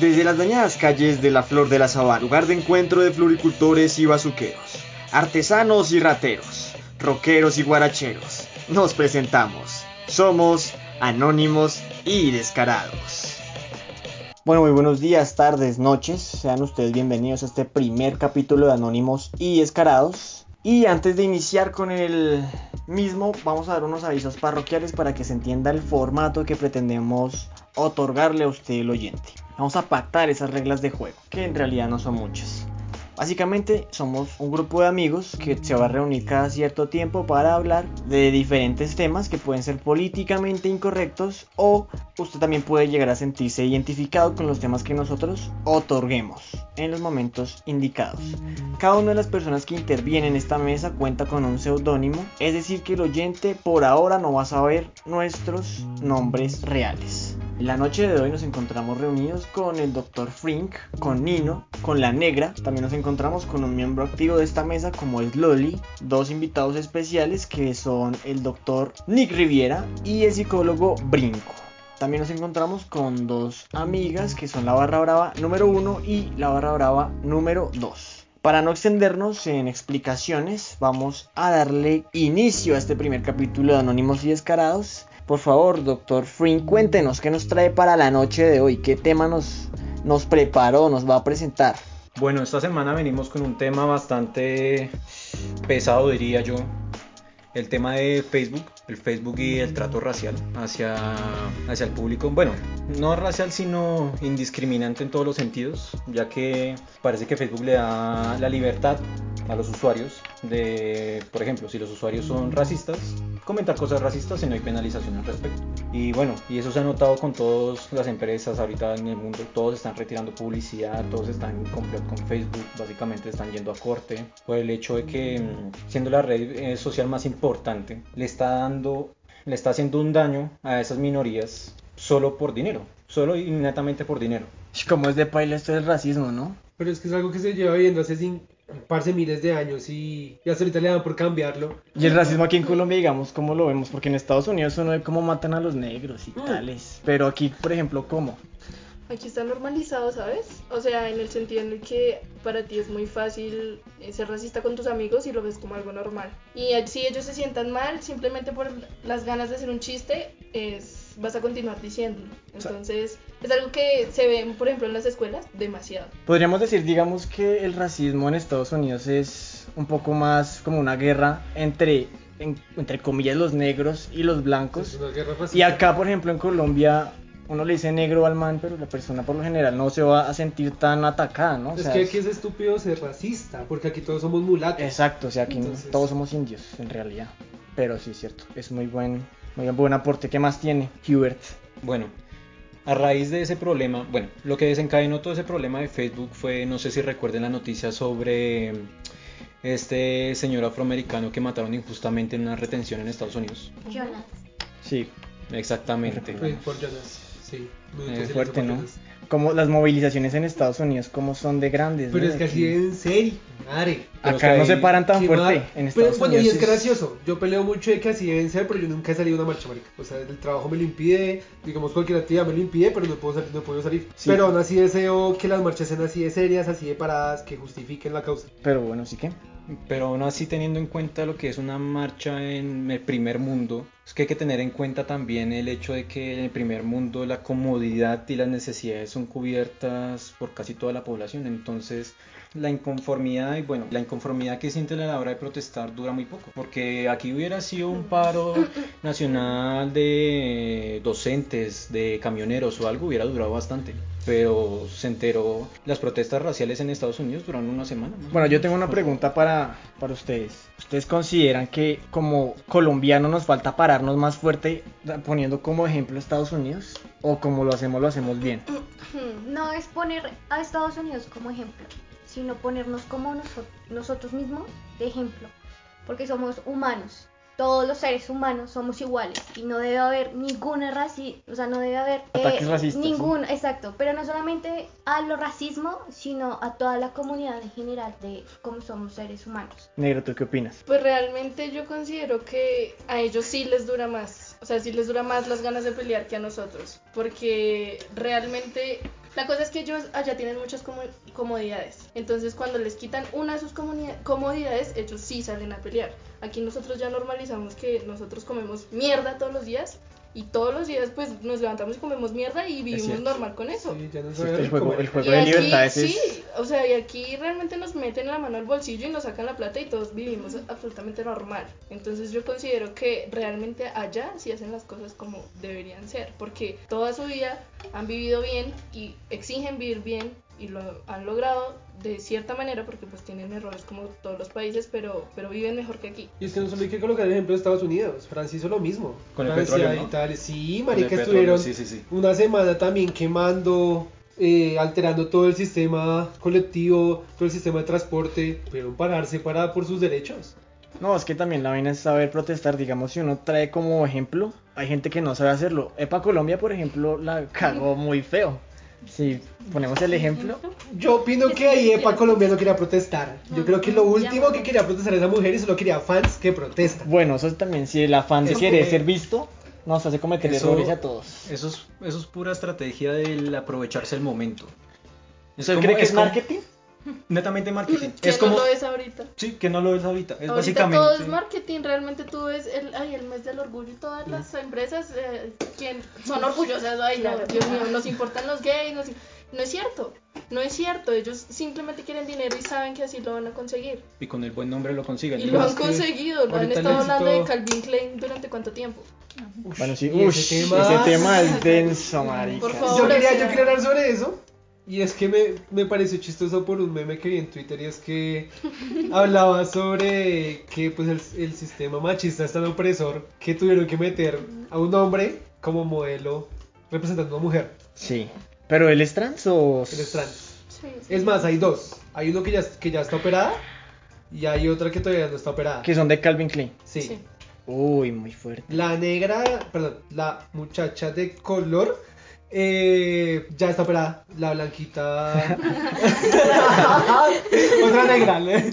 Desde las dañadas calles de la Flor de la Sabana, lugar de encuentro de floricultores y bazuqueros, artesanos y rateros, rockeros y guaracheros, nos presentamos. Somos anónimos y descarados. Bueno, muy buenos días, tardes, noches. Sean ustedes bienvenidos a este primer capítulo de Anónimos y Descarados. Y antes de iniciar con el mismo, vamos a dar unos avisos parroquiales para que se entienda el formato que pretendemos otorgarle a usted el oyente. Vamos a pactar esas reglas de juego, que en realidad no son muchas. Básicamente somos un grupo de amigos que se va a reunir cada cierto tiempo para hablar de diferentes temas que pueden ser políticamente incorrectos o usted también puede llegar a sentirse identificado con los temas que nosotros otorguemos en los momentos indicados. Cada una de las personas que intervienen en esta mesa cuenta con un seudónimo, es decir que el oyente por ahora no va a saber nuestros nombres reales. La noche de hoy nos encontramos reunidos con el Dr. Frink, con Nino, con la Negra. También nos encontramos con un miembro activo de esta mesa como es Loli, dos invitados especiales que son el Dr. Nick Riviera y el psicólogo Brinco. También nos encontramos con dos amigas que son la barra brava número 1 y la barra brava número 2. Para no extendernos en explicaciones, vamos a darle inicio a este primer capítulo de Anónimos y Descarados. Por favor, doctor Frink, cuéntenos qué nos trae para la noche de hoy, qué tema nos, nos preparó, nos va a presentar. Bueno, esta semana venimos con un tema bastante pesado, diría yo. El tema de Facebook, el Facebook y el trato racial hacia, hacia el público. Bueno, no racial, sino indiscriminante en todos los sentidos, ya que parece que Facebook le da la libertad a los usuarios de, por ejemplo, si los usuarios son racistas, comentar cosas racistas y no hay penalización al respecto. Y bueno, y eso se ha notado con todas las empresas ahorita en el mundo, todos están retirando publicidad, todos están en complot con Facebook, básicamente están yendo a corte por el hecho de que mm, siendo la red eh, social más importante, le está dando, le está haciendo un daño a esas minorías solo por dinero, solo y netamente por dinero. Como es de paila esto del racismo, ¿no? Pero es que es algo que se lleva viendo hace sin, parce miles de años y, y hasta ahorita le dan por cambiarlo. Y el racismo aquí en Colombia, digamos, ¿cómo lo vemos? Porque en Estados Unidos uno ve cómo matan a los negros y Mm. tales. Pero aquí, por ejemplo, ¿cómo? Aquí está normalizado, ¿sabes? O sea, en el sentido en el que para ti es muy fácil eh, ser racista con tus amigos y lo ves como algo normal. Y eh, si ellos se sientan mal, simplemente por las ganas de hacer un chiste, es, vas a continuar diciéndolo. Entonces, es algo que se ve, por ejemplo, en las escuelas demasiado. Podríamos decir, digamos, que el racismo en Estados Unidos es un poco más como una guerra entre, en- entre comillas, los negros y los blancos. Y acá, por ejemplo, en Colombia, uno le dice negro al man, pero la persona por lo general no se va a sentir tan atacada, ¿no? O Es sea, que es- aquí es estúpido ser racista, porque aquí todos somos mulatos. Exacto, o sea, aquí Entonces- todos somos indios, en realidad. Pero sí, es cierto, es muy buen, muy buen aporte. ¿Qué más tiene Hubert? Bueno, a raíz de ese problema, bueno, lo que desencadenó todo ese problema de Facebook fue, no sé si recuerden la noticia sobre este señor afroamericano que mataron injustamente en una retención en Estados Unidos. Jonas. Sí, Exactamente. Por Jonas, sí. Muy Eh, fuerte, ¿no? Como las movilizaciones en Estados Unidos, como son de grandes. Pero ¿no? es que así en serio, madre. Pero Acá no se paran tan fuerte. En Pero, Estados bueno, Unidos y es es- gracioso. Yo peleo mucho de que así deben ser, pero yo nunca he salido a una marcha, marica. O sea, el trabajo me lo impide, digamos cualquier actividad me lo impide, pero no puedo salir, no puedo salir. Sí. Pero aún así deseo que las marchas sean así de serias, así de paradas, que justifiquen la causa. Pero bueno, sí que. Pero aún así teniendo en cuenta lo que es una marcha en el primer mundo, es que hay que tener en cuenta también el hecho de que en el primer mundo la comodidad y las necesidades son cubiertas por casi toda la población. Entonces la inconformidad y bueno, la inconformidad que sienten a la hora de protestar dura muy poco. Porque aquí hubiera sido un paro nacional de docentes, de camioneros o algo, hubiera durado bastante. Pero se enteró, las protestas raciales en Estados Unidos duraron una semana. más o Bueno, yo tengo una pregunta para, para ustedes. ¿Ustedes consideran que como colombiano nos falta pararnos más fuerte poniendo como ejemplo Estados Unidos? ¿O como lo hacemos, lo hacemos bien? No es poner a Estados Unidos como ejemplo, sino ponernos como noso- nosotros mismos de ejemplo, porque somos humanos. Todos los seres humanos somos iguales y no debe haber ninguna raci, o sea, no debe haber eh, racistas, ningún, exacto, pero no solamente a lo racismo, sino a toda la comunidad en general de cómo somos seres humanos. Negro, ¿tú qué opinas? Pues realmente yo considero que a ellos sí les dura más. O sea, sí les dura más las ganas de pelear que a nosotros. Porque realmente La cosa es que ellos allá tienen muchas como- comodidades. Entonces, cuando les quitan una de sus comodidades, ellos sí salen a pelear. Aquí nosotros ya normalizamos que nosotros comemos mierda todos los días. Y todos los días, pues nos levantamos y comemos mierda y vivimos normal con eso. Sí, ya no Sí, sabe el juego, el juego Y de aquí, libertades es... sí, o sea, y aquí realmente nos meten la mano al bolsillo y nos sacan la plata y todos vivimos absolutamente normal. Entonces yo considero que realmente allá sí hacen las cosas como deberían ser, porque toda su vida han vivido bien y exigen vivir bien y lo han logrado de cierta manera porque pues tienen errores como todos los países, pero, pero viven mejor que aquí. Y es que no solo hay que colocar el ejemplo de Estados Unidos. Francia hizo lo mismo. Con el Francia, petróleo, ¿no? Italia, sí, marica, estuvieron sí, sí, sí. una semana también quemando, eh, alterando todo el sistema colectivo, todo el sistema de transporte. Pudieron pararse para por sus derechos. No, es que también la vaina es saber protestar. Digamos, si uno trae como ejemplo, hay gente que no sabe hacerlo. EPA Colombia, por ejemplo, la cagó muy feo. Si ponemos el ejemplo, Yo opino que ahí EPA Colombia no quería protestar. Yo creo que lo último que quería protestar esa mujer y solo quería fans que protestan. bueno, eso también, si el afán de Es querer que- ser visto, nos hace cometer Eso- errores a todos. Eso es, eso es pura estrategia del aprovecharse el momento. ¿Usted como- cree que es como- marketing? Netamente marketing. Que es no como... lo es ahorita. Sí, que no lo es ahorita. Es Ahorita básicamente... todo es marketing, realmente tú ves el, ay, el mes del orgullo y todas las empresas eh, quien son orgullosas, ay no, Dios mío, nos importan los gays, nos- no es cierto, no es cierto, ellos simplemente quieren dinero y saben que así lo van a conseguir. Y con el buen nombre lo consiguen. Y lo han conseguido, lo han estado hablando de Calvin Klein durante cuánto tiempo. Bueno, sí, ush, ese ese tema- tema, es denso, marica. Por favor. Yo quería, sí. yo quería hablar sobre eso. Y es que me, me pareció chistoso por un meme que vi en Twitter y es que hablaba sobre que pues el, el sistema machista es tan opresor que tuvieron que meter a un hombre como modelo representando a una mujer. Sí. ¿Pero él es trans o...? Él es trans. Sí, sí. Es más, hay dos. Hay uno que ya, que ya está operada y hay otra que todavía no está operada. Que son de Calvin Klein. Sí. Sí. Uy, muy fuerte. La negra, perdón, la muchacha de color eh, ya está operada. La blanquita. Otra negra. ¿eh?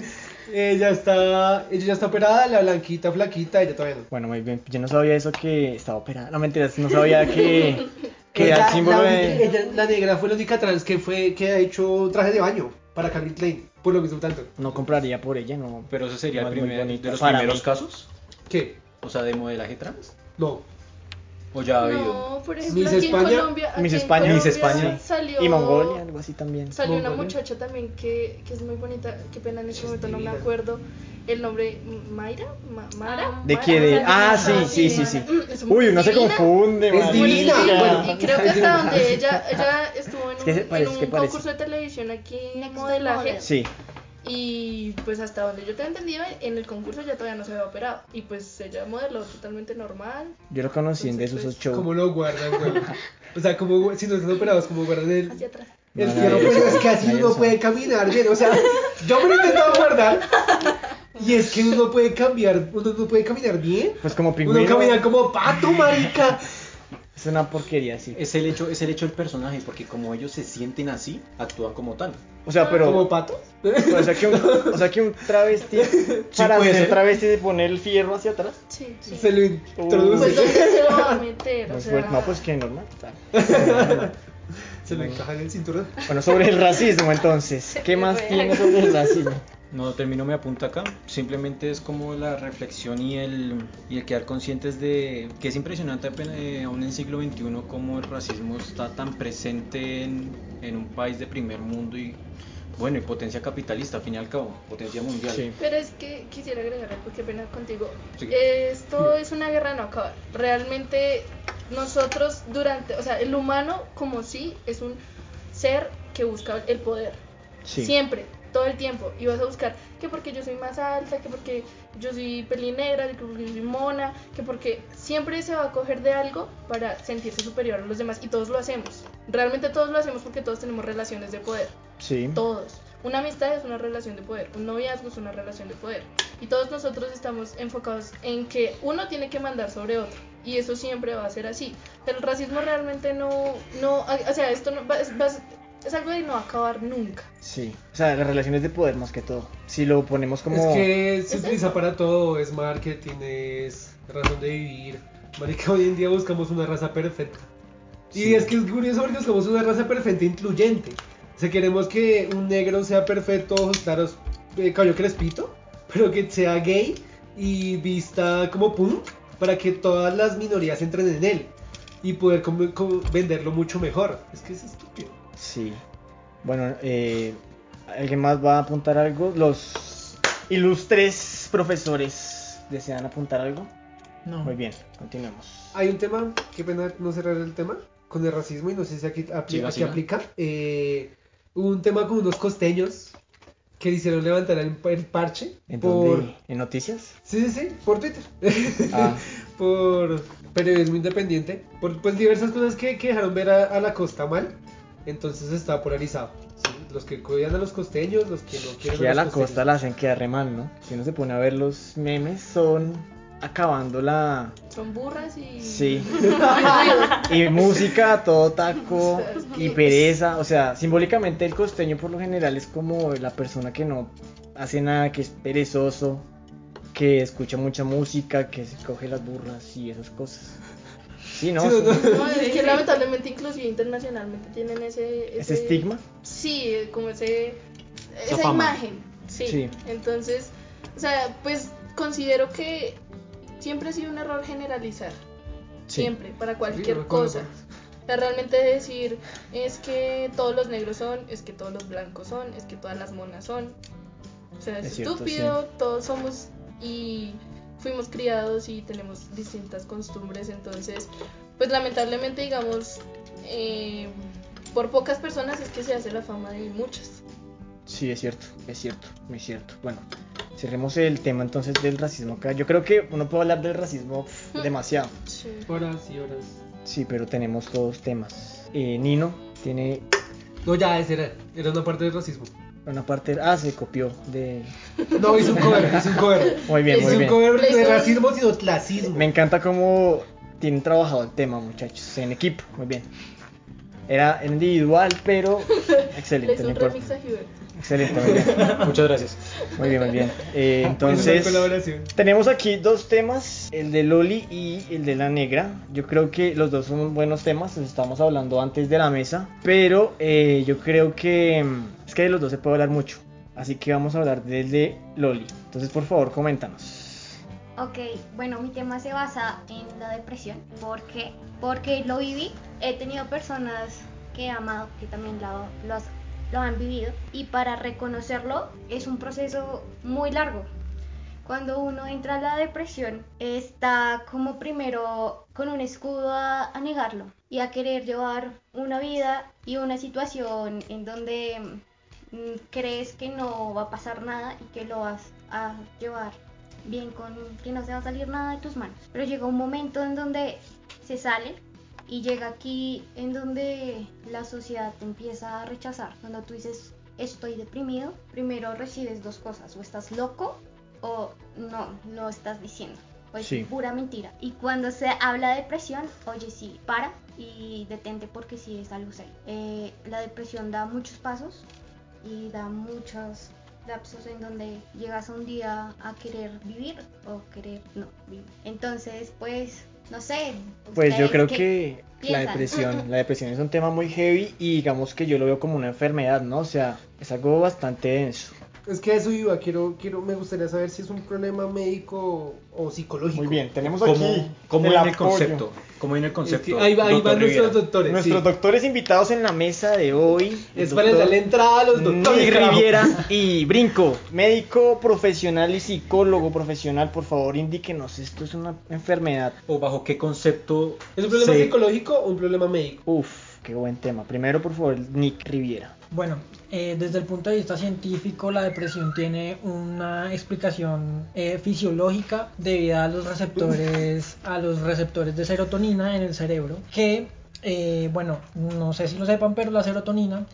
Ella está, ella ya está operada, la blanquita flaquita, ella todavía no. Bueno, muy bien. Yo no sabía eso que estaba operada. No, mentiras, no sabía que... que era Ella- el símbolo la, de... ella- la negra fue la única trans que fue que ha hecho traje de baño para Calvin Klein, por lo mismo tanto. No compraría por ella, no. Pero ese sería No, el es primer, de los Para primeros mí. casos. ¿Qué? O sea, de modelaje trans. No. O ya ha habido. No, por ejemplo, Miss aquí España- en Colombia, aquí Miss en España. Colombia Miss España. salió Y Mongolia, algo así también. Salió una Mongolia. muchacha también que, que es muy bonita, qué pena en este Es momento no me acuerdo el nombre, ¿Mayra? Ma- ¿Mara? ¿De Mara, qué? De... Ah, sí, sí, sí, sí. Muy Uy, uno se confunde, Es divina, Bueno, y creo que hasta donde ella, ella estuvo en Es que se un, parece, en un concurso de televisión aquí en modelaje Model. Sí. Y pues hasta donde yo te he entendido en el concurso ya todavía no se había operado y pues ella modeló totalmente normal Yo lo conocí en de esos Entonces, shows. ¿Cómo lo guardan, güey? O sea, como si no están operados, como guardan el, hacia atrás. el No, fierro, lo es que así uno puede caminar bien. O sea, yo me lo he intentado guardar. Y es que uno puede cambiar, uno no puede caminar bien. Pues como Uno pingüino. camina como pato, marica. Es una porquería, sí. Es el hecho, es el hecho del personaje, porque como ellos se sienten así, actúan como tal. O sea, pero... ¿Como pato? O sea, que un, o sea que un travesti, para puede. ser travesti, de poner el fierro hacia atrás. Sí, sí. Se lo introduce. Pues ¿dónde se lo va a meter? O Pues, sea, pues, no, pues que normal. Se lo encaja en el cinturón. Bueno, sobre el racismo entonces. ¿Qué más tiene sobre el racismo? No termino me apunta acá. Simplemente es como la reflexión y el, y el quedar conscientes de que es impresionante eh, aún en el siglo XXI cómo el racismo está tan presente en, en un país de primer mundo y bueno, y potencia capitalista, al fin y al cabo, potencia mundial. Sí. Pero es que quisiera agregar algo, qué pena contigo. Sí. Esto es una guerra no acabar. Realmente nosotros durante, o sea, el humano como sí es un ser que busca el poder. Sí. Siempre, todo el tiempo. Y vas a buscar que porque yo soy más alta, que porque yo soy pelinegra, que porque yo soy mona, que porque siempre se va a coger de algo para sentirse superior a los demás. Y todos lo hacemos. Realmente todos lo hacemos porque todos tenemos relaciones de poder. Sí. Todos. Una amistad es una relación de poder, un noviazgo es una relación de poder. Y todos nosotros estamos enfocados en que uno tiene que mandar sobre otro. Y eso siempre va a ser así. El racismo realmente no, no, o sea, esto no, va- va- es algo de no acabar nunca. Sí. O sea, las relaciones de poder más que todo. Si lo ponemos como... Es que se ¿Es utiliza eso? para todo, es marketing, es razón de vivir. Marica, hoy en día buscamos una raza perfecta. Y es que es curioso porque somos una raza perfecta incluyente. O sea, queremos que un negro sea perfecto, ojos claros, eh, cabello crespito, pero que sea gay y vista como punk para que todas las minorías entren en él y poder como- como venderlo mucho mejor. Es que es estúpido. Sí. Bueno, eh, ¿alguien más va a apuntar algo? Los ilustres profesores desean apuntar algo. No. Muy bien, continuemos. Hay un tema, qué pena no cerrar el tema, con el racismo y no sé si aquí, apli- Siga, aquí siga. aplica. Eh, hubo un tema con unos costeños que le hicieron levantar el, el parche ¿En por... ¿En noticias? Sí, sí, sí, por Twitter. Ah, por periodismo independiente. Por pues diversas cosas que, que dejaron ver a, a la costa mal. Entonces está polarizado. ¿sí? Los que cuidan a los costeños, los que no quieren que a los la costeños. costa la hacen quedar re mal, ¿no? Si uno se pone a ver los memes, son acabando la... Son burras y. Sí. y. Y música, a todo taco y pereza. O sea, simbólicamente el costeño por lo general es como la persona que no hace nada, que es perezoso, que escucha mucha música, que se coge las burras y esas cosas. Sí, ¿no? Sí, no, no. No, es que lamentablemente, inclusive internacionalmente, tienen ese. Ese estigma. Sí, como ese. Esa, imagen. Sí. Sí. Entonces, o sea, pues considero que siempre ha sido un error generalizar. Sí. Siempre, para cualquier cosa. O sea, realmente decir es que todos los negros son, es que todos los blancos son, es que todas las monas son. O sea, es, Es cierto, estúpido, todos somos y fuimos criados y tenemos distintas costumbres, entonces, pues lamentablemente, digamos, eh, por pocas personas es que se hace la fama de muchas. Sí, es cierto, es cierto, muy cierto. Bueno, cerremos el tema entonces del racismo acá. Yo creo que uno puede hablar del racismo pf, demasiado. Sí. Horas y horas. Sí, pero tenemos todos temas. Eh, Nino tiene No, ya, ese era. Era una parte del racismo. Una parte... Ah, se copió de... No, hizo un cover, hizo un cover. Muy bien, hizo muy un bien. cover de Hizo- racismo, sino clasismo. Me encanta cómo tienen trabajado el tema, muchachos, en equipo. Muy bien. Era individual, pero Le excelente, hizo no un importa. remix a Hubert. Excelente, muy bien. Muchas gracias. Muy bien, muy bien. Eh, entonces, colaboración. tenemos aquí dos temas, el de Loli y el de la negra. Yo creo que los dos son buenos temas, los estamos hablando antes de la mesa, pero eh, yo creo que mm, que de los dos se puede hablar mucho. Así que vamos a hablar del de Loli. Entonces, por favor, coméntanos. Ok, bueno, mi tema se basa en la depresión. ¿Por qué? Porque lo viví. He tenido personas que he amado que también lo, lo han vivido. Y para reconocerlo es un proceso muy largo. Cuando uno entra a la depresión, está como primero con un escudo a, a negarlo y a querer llevar una vida y una situación en donde crees que no va a pasar nada y que lo vas a llevar bien con que no se va a salir nada de tus manos. Pero llega un momento en donde se sale y llega aquí en donde la sociedad te empieza a rechazar. Cuando tú dices estoy deprimido, primero recibes dos cosas, o estás loco o no, lo estás diciendo. O es Sí. pura mentira. Y cuando se habla de depresión, oye, sí, para y detente porque sí es algo serio. Eh, la depresión da muchos pasos y da muchos lapsos en donde llegas un día a querer vivir o querer no vivir. Entonces, pues, no sé. Pues yo ¿ustedes creo que la depresión, la depresión es un tema muy heavy y digamos que yo lo veo como una enfermedad, ¿no? O sea, es algo bastante denso. Es que eso iba, quiero, quiero, me gustaría saber si es un problema médico o psicológico. Muy bien, tenemos ¿Cómo, aquí cómo el en el apoyo. concepto? ¿Cómo en el Es concepto? que ahí, va- ahí van nuestros doctores. Nuestros sí. doctores invitados en la mesa de hoy. Es el para darle entrada a los doctores. Nick. Riviera y Brinco, médico profesional y psicólogo profesional, por favor indíquenos, esto es una enfermedad. ¿O bajo qué concepto? ¿Es un problema se- psicológico o un problema médico? Uf, qué buen tema. Primero, por favor, Nick Riviera. Bueno, eh, desde el punto de vista científico, la depresión tiene una explicación eh, fisiológica debido a los receptores, a los receptores de serotonina en el cerebro, que, eh, bueno, no sé si lo sepan, pero la serotonina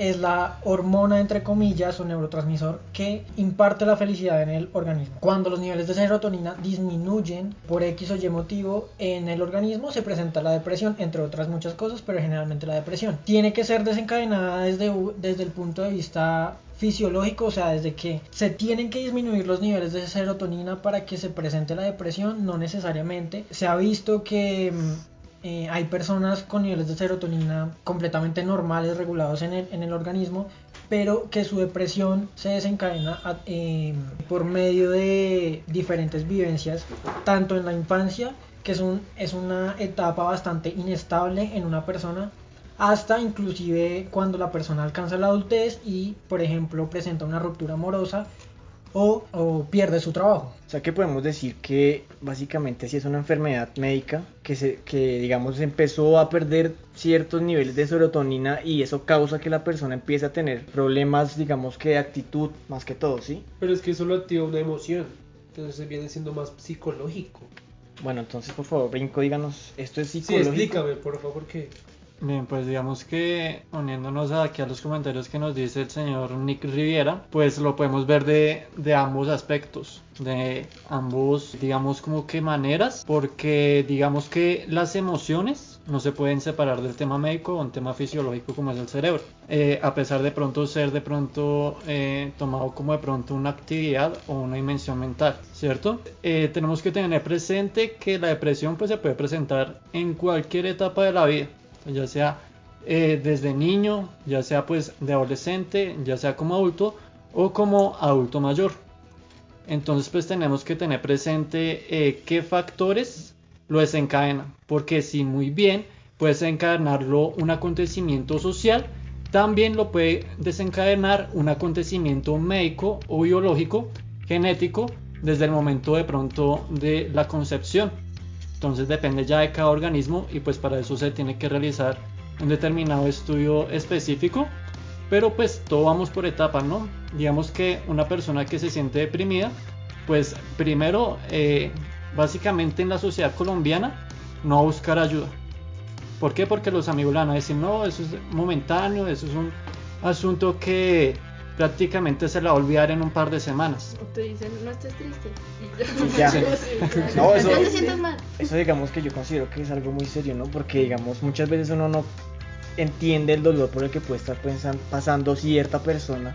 es la hormona, entre comillas, o neurotransmisor que imparte la felicidad en el organismo. Cuando los niveles de serotonina disminuyen por X o Y motivo en el organismo, se presenta la depresión, entre otras muchas cosas, pero generalmente la depresión. Tiene que ser desencadenada desde, desde el punto de vista fisiológico, o sea, desde que se tienen que disminuir los niveles de serotonina para que se presente la depresión, no necesariamente. Se ha visto que mm, eh, hay personas con niveles de serotonina completamente normales, regulados en el, organismo, pero que su depresión se desencadena eh, por medio de diferentes vivencias, tanto en la infancia, que es, es una etapa bastante inestable en una persona, hasta inclusive cuando la persona alcanza la adultez y, por ejemplo, presenta una ruptura amorosa o, o pierde su trabajo. O sea que podemos decir que básicamente sí es una enfermedad médica que se que digamos empezó a perder ciertos niveles de serotonina y eso causa que la persona empiece a tener problemas digamos que de actitud más que todo, ¿sí? Pero es que eso lo activa una emoción. Entonces viene siendo más psicológico. Bueno, entonces por favor, Brinco, díganos, ¿esto es Sí, psicológico? explícame, por favor, qué. Bien, pues digamos que uniéndonos aquí a los comentarios que nos dice el señor Nick Riviera, pues lo podemos ver de, de ambos aspectos, de ambos, digamos como que maneras, porque digamos que las emociones no se pueden separar del tema médico o un tema fisiológico como es el cerebro, Eh, a pesar de pronto ser de pronto eh, tomado como de pronto una actividad o una dimensión mental, ¿cierto? Eh, tenemos que tener presente que la depresión pues se puede presentar en cualquier etapa de la vida ya sea eh, desde niño, ya sea pues de adolescente, ya sea como adulto o como adulto mayor. Entonces pues tenemos que tener presente eh, qué factores lo desencadenan, porque si muy bien puede desencadenarlo un acontecimiento social, también lo puede desencadenar un acontecimiento médico o biológico, genético, desde el momento de pronto de la concepción. Entonces depende ya de cada organismo y pues para eso se tiene que realizar un determinado estudio específico. Pero pues todo vamos por etapas, ¿no? Digamos que una persona que se siente deprimida, pues primero, eh, básicamente en la sociedad colombiana, no va a buscar ayuda. ¿Por qué? Porque los amigos le van a decir, no, eso es momentáneo, eso es un asunto que prácticamente se la va a olvidar en un par de semanas. O te dicen, no estés triste. Y ya. No, eso- No te sientas mal. Eso digamos que yo considero que es algo muy serio, ¿no? Porque digamos muchas veces uno no entiende el dolor por el que puede estar pasando cierta persona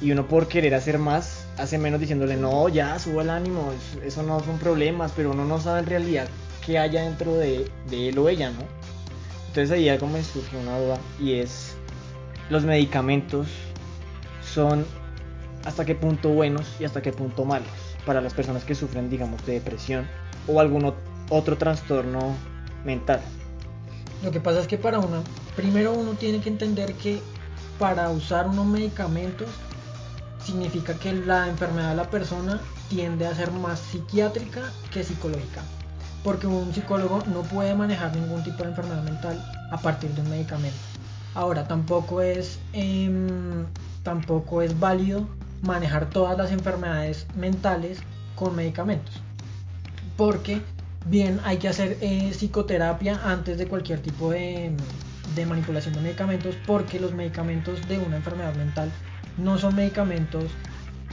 y uno por querer hacer más hace menos diciéndole no ya suba el ánimo es- eso no son problemas pero uno no sabe en realidad qué haya dentro de, de él o ella no entonces ahí algo me surge una duda y es los medicamentos son hasta qué punto buenos y hasta qué punto malos para las personas que sufren digamos de depresión o algún ot- otro trastorno mental Lo que pasa es que para una, primero uno tiene que entender que para usar unos medicamentos significa que la enfermedad de la persona tiende a ser más psiquiátrica que psicológica. Porque un psicólogo no puede manejar ningún tipo de enfermedad mental a partir de un medicamento. Ahora, tampoco es, em, tampoco es válido manejar todas las enfermedades mentales con medicamentos porque bien hay que hacer eh, psicoterapia antes de cualquier tipo de, de manipulación de medicamentos porque los medicamentos de una enfermedad mental no son medicamentos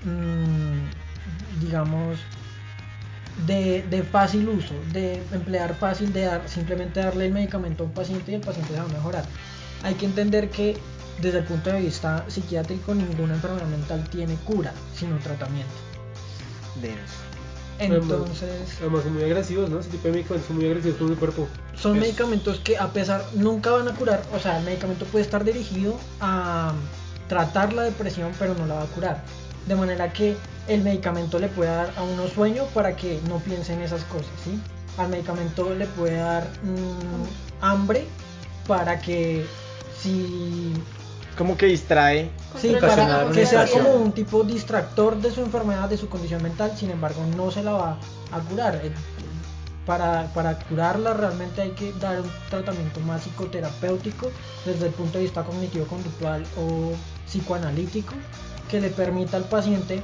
mm, digamos de, de fácil uso de emplear fácil de dar simplemente darle el medicamento a un paciente y el paciente se va a mejorar. Hay que entender que desde el punto de vista psiquiátrico ninguna enfermedad mental tiene cura sino tratamiento denso entonces Además son muy agresivos, ¿no? Ese tipo de medicamentos son muy agresivos con el cuerpo. son Es- medicamentos que a pesar nunca van a curar, o sea, el medicamento puede estar dirigido a tratar la depresión, pero no la va a curar. De manera que el medicamento le puede dar a uno sueño para que no piense en esas cosas, ¿sí? Al medicamento le puede dar mm, hambre para que si como que distrae Sí, para que sea como un tipo distractor de su enfermedad, de su condición mental, sin embargo no se la va a curar. Eh, Para, para curarla realmente hay que dar un tratamiento más psicoterapéutico desde el punto de vista cognitivo-conductual o psicoanalítico que le permita al paciente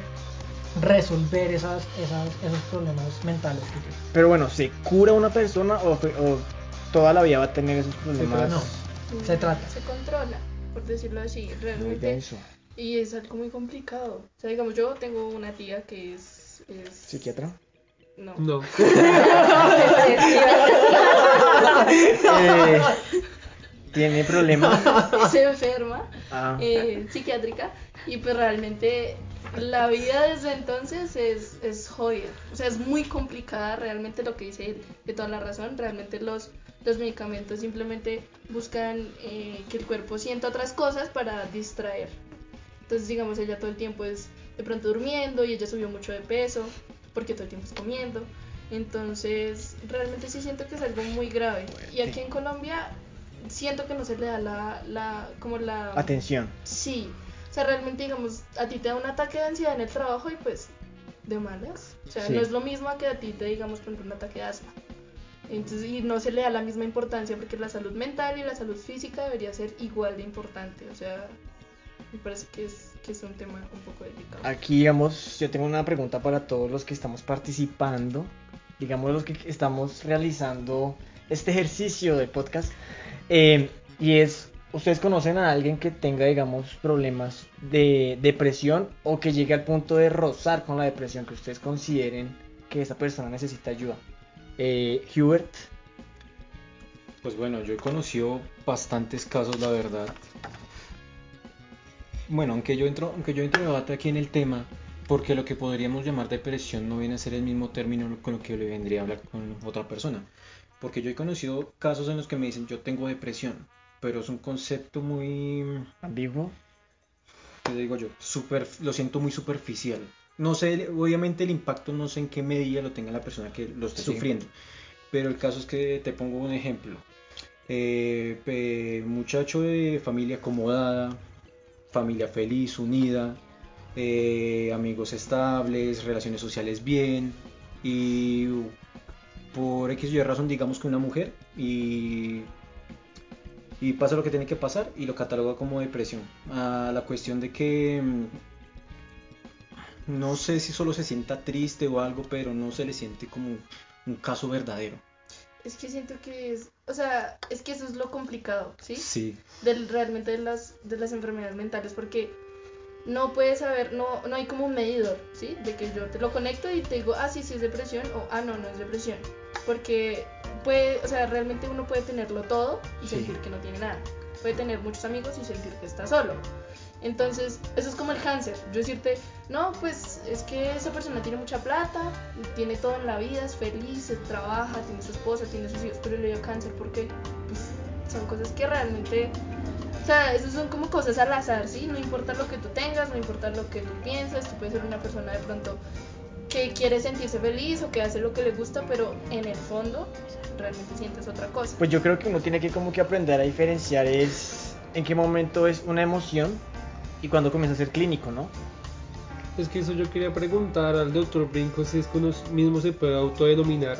resolver esas, esas, esos problemas mentales que tiene. pero bueno se cura una persona o, o toda la vida va a tener esos problemas no. Se trata. Se controla, por decirlo así, muy realmente. denso Y es algo muy complicado. O sea, digamos, yo tengo una tía que es. es psiquiatra No. No. Eh, tiene problemas es enferma, Ah, eh, psiquiátrica, y pues realmente la vida desde entonces es, es jodida. O sea, es muy complicada realmente lo que dice él, de toda la razón. Realmente los, los medicamentos simplemente buscan eh, que el cuerpo sienta otras cosas para distraer. Entonces, digamos, ella todo el tiempo es de pronto durmiendo y ella subió mucho de peso porque todo el tiempo está comiendo. Entonces, realmente sí siento que es algo muy grave. Y aquí en Colombia siento que no se le da la, la como la Atención. Sí, o sea, realmente digamos, a ti te da un ataque de ansiedad en el trabajo y pues de malas. O sea, Sí. no es lo mismo que a ti te digamos, por ejemplo, un ataque de asma. Entonces, y no se le da la misma importancia porque la salud mental y la salud física debería ser igual de importante. O sea, me parece que es, que es un tema un poco delicado. Aquí, digamos, yo tengo una pregunta para todos los que estamos participando, digamos, los que estamos realizando este ejercicio de podcast. eh, y es, ¿ustedes conocen a alguien que tenga, digamos, problemas de depresión o que llegue al punto de rozar con la depresión, que ustedes consideren que esa persona necesita ayuda? Eh, Hubert, Pues bueno, yo he conocido bastantes casos, la verdad. Bueno, aunque yo entro, aunque yo entro en debate aquí en el tema, porque lo que podríamos llamar depresión no viene a ser el mismo término con lo que le vendría a hablar con otra persona. Porque yo he conocido casos en los que me dicen yo tengo depresión, pero es un concepto muy, ambiguo. ¿qué digo yo? Super, lo siento muy superficial. No sé, obviamente el impacto no sé en qué medida lo tenga la persona que lo esté Sí. sufriendo. Pero el caso es que te pongo un ejemplo. Eh, muchacho de familia acomodada, familia feliz, unida, eh, amigos estables, relaciones sociales bien, y por X y Y razón digamos que una mujer y, y pasa lo que tiene que pasar y lo cataloga como depresión. A la cuestión de que mm, no sé si solo se sienta triste o algo, pero no se le siente como un caso verdadero. Es que siento que es, o sea, es que eso es lo complicado, ¿sí? Sí. del, realmente de las, de las enfermedades mentales porque no puedes saber, no, no hay como un medidor, ¿sí? De que yo te lo conecto y te digo, ah, sí, sí es depresión o ah, no, no es depresión. Porque puede, o sea, realmente uno puede tenerlo todo y Sí. sentir que no tiene nada. Puede tener muchos amigos y sentir que está solo. Entonces, eso es como el cáncer. Yo decirte, no, pues es que esa persona tiene mucha plata, tiene todo en la vida, es feliz, trabaja, tiene su esposa, tiene sus hijos, pero le dio cáncer porque pues, son cosas que realmente o sea, esas son como cosas al azar, ¿sí? No importa lo que tú tengas, no importa lo que tú pienses, tú puedes ser una persona de pronto que quiere sentirse feliz o que hace lo que le gusta, pero en el fondo realmente sientes otra cosa. Pues yo creo que uno tiene que como que aprender a diferenciar es en qué momento es una emoción y cuando comienza a ser clínico, ¿no? Es que eso yo quería preguntar al doctor Brinco si es que uno mismo se puede autodenominar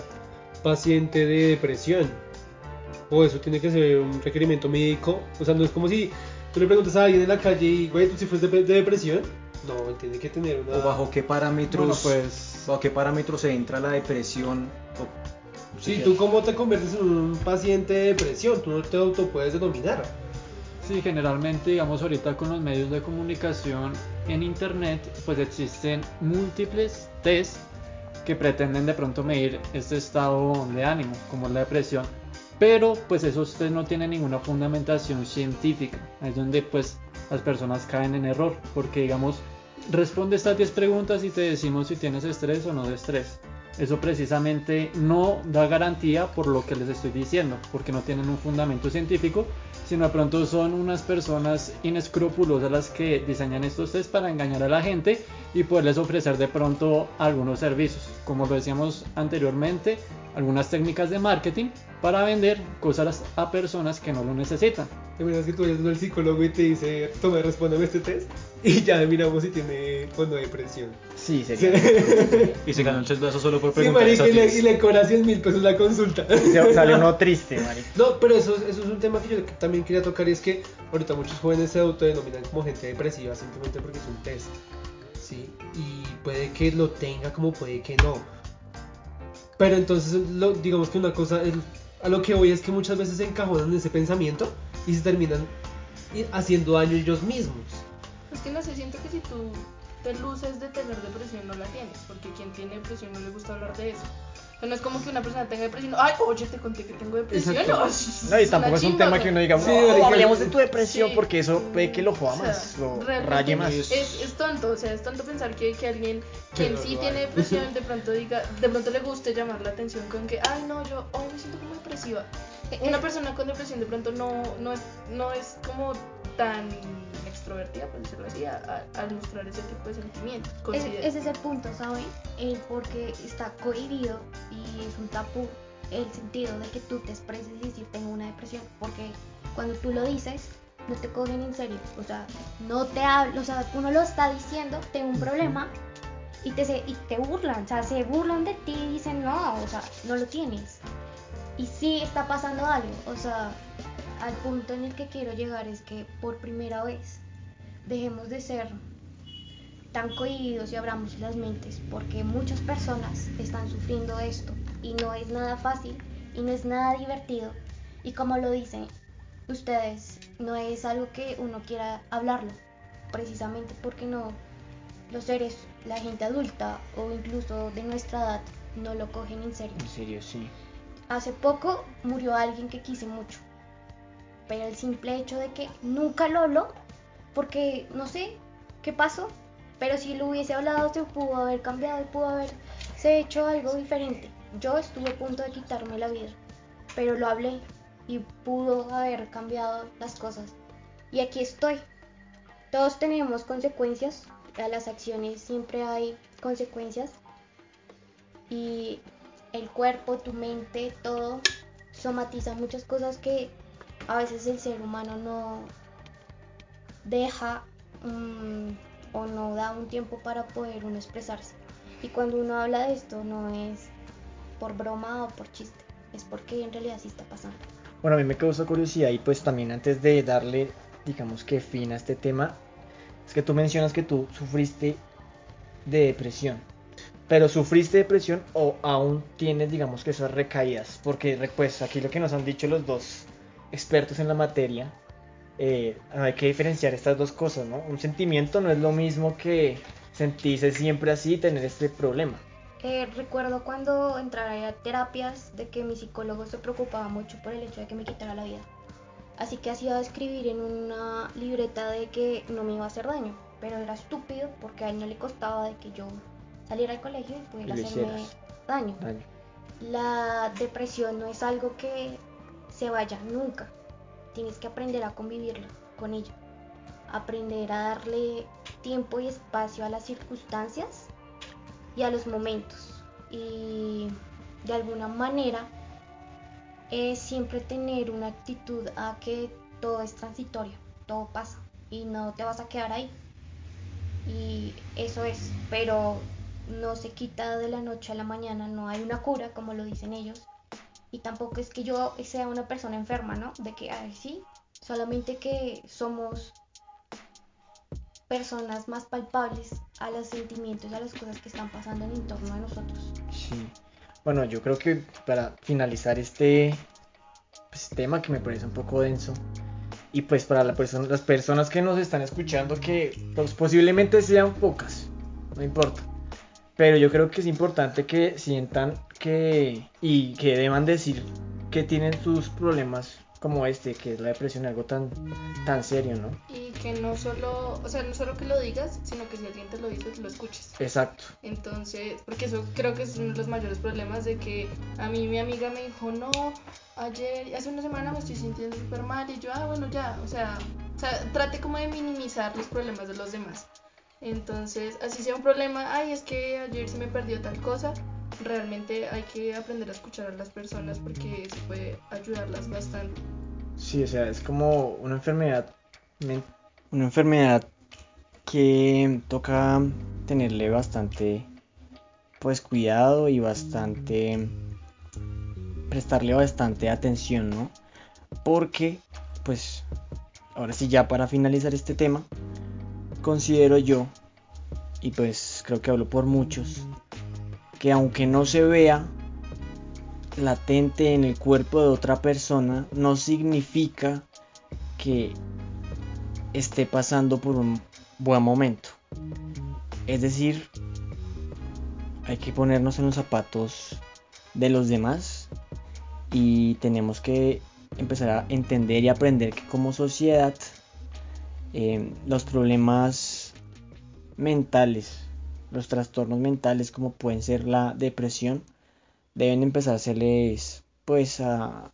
paciente de depresión. O eso tiene que ser un requerimiento médico. O sea, no es como si tú le preguntas a alguien en la calle y, güey, ¿tú sufres de, de depresión? No, él tiene que tener una... ¿O bajo qué parámetros, Bueno, pues bajo qué parámetros se entra la depresión? O- Sí, ¿tú cómo te conviertes en un paciente de depresión? Tú no te auto puedes denominar. Sí, generalmente, digamos, ahorita con los medios de comunicación en internet, pues existen múltiples test que pretenden de pronto medir este estado de ánimo, como la depresión, pero pues esos test no tienen ninguna fundamentación científica, es donde pues las personas caen en error, porque digamos, responde estas 10 preguntas y te decimos si tienes estrés o no de estrés. Eso precisamente no da garantía por lo que les estoy diciendo, porque no tienen un fundamento científico, sino de pronto son unas personas inescrupulosas las que diseñan estos test para engañar a la gente y poderles ofrecer de pronto algunos servicios, como lo decíamos anteriormente, algunas técnicas de marketing para vender cosas a personas que no lo necesitan. Te miras que tú eres el psicólogo y te dice, toma, respóndeme este test. Y ya miramos si tiene fondo de depresión. Sí, sería. Y se ganó el chedazo solo por Sí, preguntar marica, esas y le, 10. y le cobra 100 mil pesos la consulta. Se- Sale uno triste, marica. No, pero eso, eso es un tema que yo también quería tocar y es que ahorita muchos jóvenes se autodenominan como gente depresiva simplemente porque es un test. Sí, y puede que lo tenga como puede que no. Pero entonces, lo- digamos que una cosa, el- a lo que voy es que muchas veces se encajonan en ese pensamiento y se terminan haciendo daño ellos mismos. Es que no sé, siento que si tú te luces de tener depresión no la tienes, porque quien tiene depresión no le gusta hablar de eso. No es como que una persona tenga depresión. Ay, oye, te conté que tengo depresión. Exacto. No, y tampoco es un chimba, tema que uno diga, Sí, "Oh, hablemos de tu Sí. depresión, porque eso puede que lo joda O sea, más, lo raye más. Es, es tonto, o sea, es tonto pensar que, que alguien que en Pero sí tiene depresión de pronto diga, de pronto le guste llamar la atención con que, ay no, yo hoy me siento como depresiva. Una persona con depresión de pronto no, no, es, no es como tan extrovertida, por decirlo así, a- a- al mostrar ese tipo de sentimientos. Es- considero. ese es el punto, ¿saben? El porque está cohibido y es un tabú el sentido de que tú te expreses y decir tengo una depresión, porque cuando tú lo dices no te cogen en serio, o sea, no te hablan, o sea, uno lo está diciendo, tengo un problema y te, se- y te burlan, o sea, se burlan de ti y dicen no, o sea, no lo tienes. Y sí está pasando algo, o sea, al punto en el que quiero llegar es que por primera vez dejemos de ser tan cohibidos y abramos las mentes, porque muchas personas están sufriendo esto y no es nada fácil y no es nada divertido. Y como lo dicen ustedes, no es algo que uno quiera hablarlo, precisamente porque no los seres, la gente adulta o incluso de nuestra edad no lo cogen en serio. En serio, sí. Hace poco murió alguien que quise mucho, pero el simple hecho de que nunca lo habló, porque no sé qué pasó, pero si lo hubiese hablado se pudo haber cambiado pudo haberse hecho algo diferente. Yo estuve a punto de quitarme la vida, pero lo hablé y pudo haber cambiado las cosas. Y aquí estoy. Todos tenemos consecuencias, a las acciones siempre hay consecuencias y el cuerpo, tu mente, todo somatiza muchas cosas que a veces el ser humano no deja o no da un tiempo para poder uno expresarse. Y cuando uno habla de esto no es por broma o por chiste, es porque en realidad sí está pasando. Bueno, a mí me causa curiosidad y pues también antes de darle, digamos que fin a este tema, es que tú mencionas que tú sufriste de depresión. Pero sufriste depresión o aún tienes, digamos que esas recaídas. Porque pues aquí lo que nos han dicho los dos expertos en la materia, eh, hay que diferenciar estas dos cosas, ¿no? Un sentimiento no es lo mismo que sentirse siempre así y tener este problema. Eh, recuerdo cuando entré a terapias de que mi psicólogo se preocupaba mucho por el hecho de que me quitara la vida. Así que hacía escribir en una libreta de que no me iba a hacer daño, pero era estúpido porque a él no le costaba de que yo saliera al colegio y pudiera Y hacerme daño. Daño. La depresión no es algo que se vaya nunca. Tienes que aprender a convivirla con ella. Aprender a darle tiempo y espacio a las circunstancias y a los momentos. Y de alguna manera es siempre tener una actitud a que todo es transitorio, todo pasa y no te vas a quedar ahí. Y eso es, pero no se quita de la noche a la mañana, no hay una cura como lo dicen ellos. Y tampoco es que yo sea una persona enferma, ¿no? De que, ay, sí, solamente que somos personas más palpables a los sentimientos, a las cosas que están pasando en torno a nosotros. Sí. Bueno, yo creo que para finalizar este pues, tema que me parece un poco denso y pues para la persona, las personas que nos están escuchando que pues, posiblemente sean pocas, no importa. Pero yo creo que es importante que sientan que y que deban decir que tienen sus problemas como este, que es la depresión, algo tan tan serio, ¿no? Y que no solo, o sea, no solo que lo digas, sino que si alguien te lo dice, lo escuches. Exacto. Entonces, porque eso creo que es uno de los mayores problemas de que a mí mi amiga me dijo, no, ayer, hace una semana me estoy sintiendo súper mal y yo, ah, bueno, ya, o sea, o sea, trate como de minimizar los problemas de los demás. Entonces, así sea un problema, ay, es que ayer se me perdió tal cosa, realmente hay que aprender a escuchar a las personas porque eso puede ayudarlas bastante. Sí, o sea, es como una enfermedad. Una enfermedad que toca tenerle bastante pues cuidado y bastante prestarle bastante atención, ¿no? Porque pues ahora sí ya para finalizar este tema considero yo y pues creo que hablo por muchos que aunque no se vea latente en el cuerpo de otra persona no significa que esté pasando por un buen momento. Es decir, hay que ponernos en los zapatos de los demás y tenemos que empezar a entender y aprender que como sociedad eh, los problemas mentales, los trastornos mentales como pueden ser la depresión, deben empezar pues a,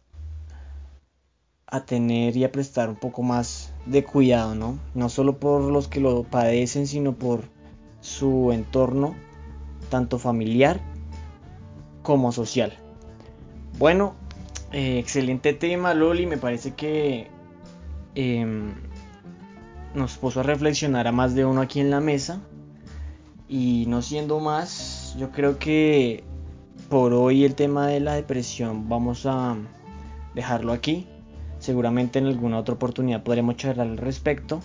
a tener y a prestar un poco más de cuidado, ¿no? No solo por los que lo padecen, sino por su entorno, tanto familiar como social. Bueno, eh, excelente tema, Loli. Me parece que em, nos puso a reflexionar a más de uno aquí en la mesa. Y no siendo más, yo creo que por hoy el tema de la depresión vamos a dejarlo aquí. Seguramente en alguna otra oportunidad podremos charlar al respecto.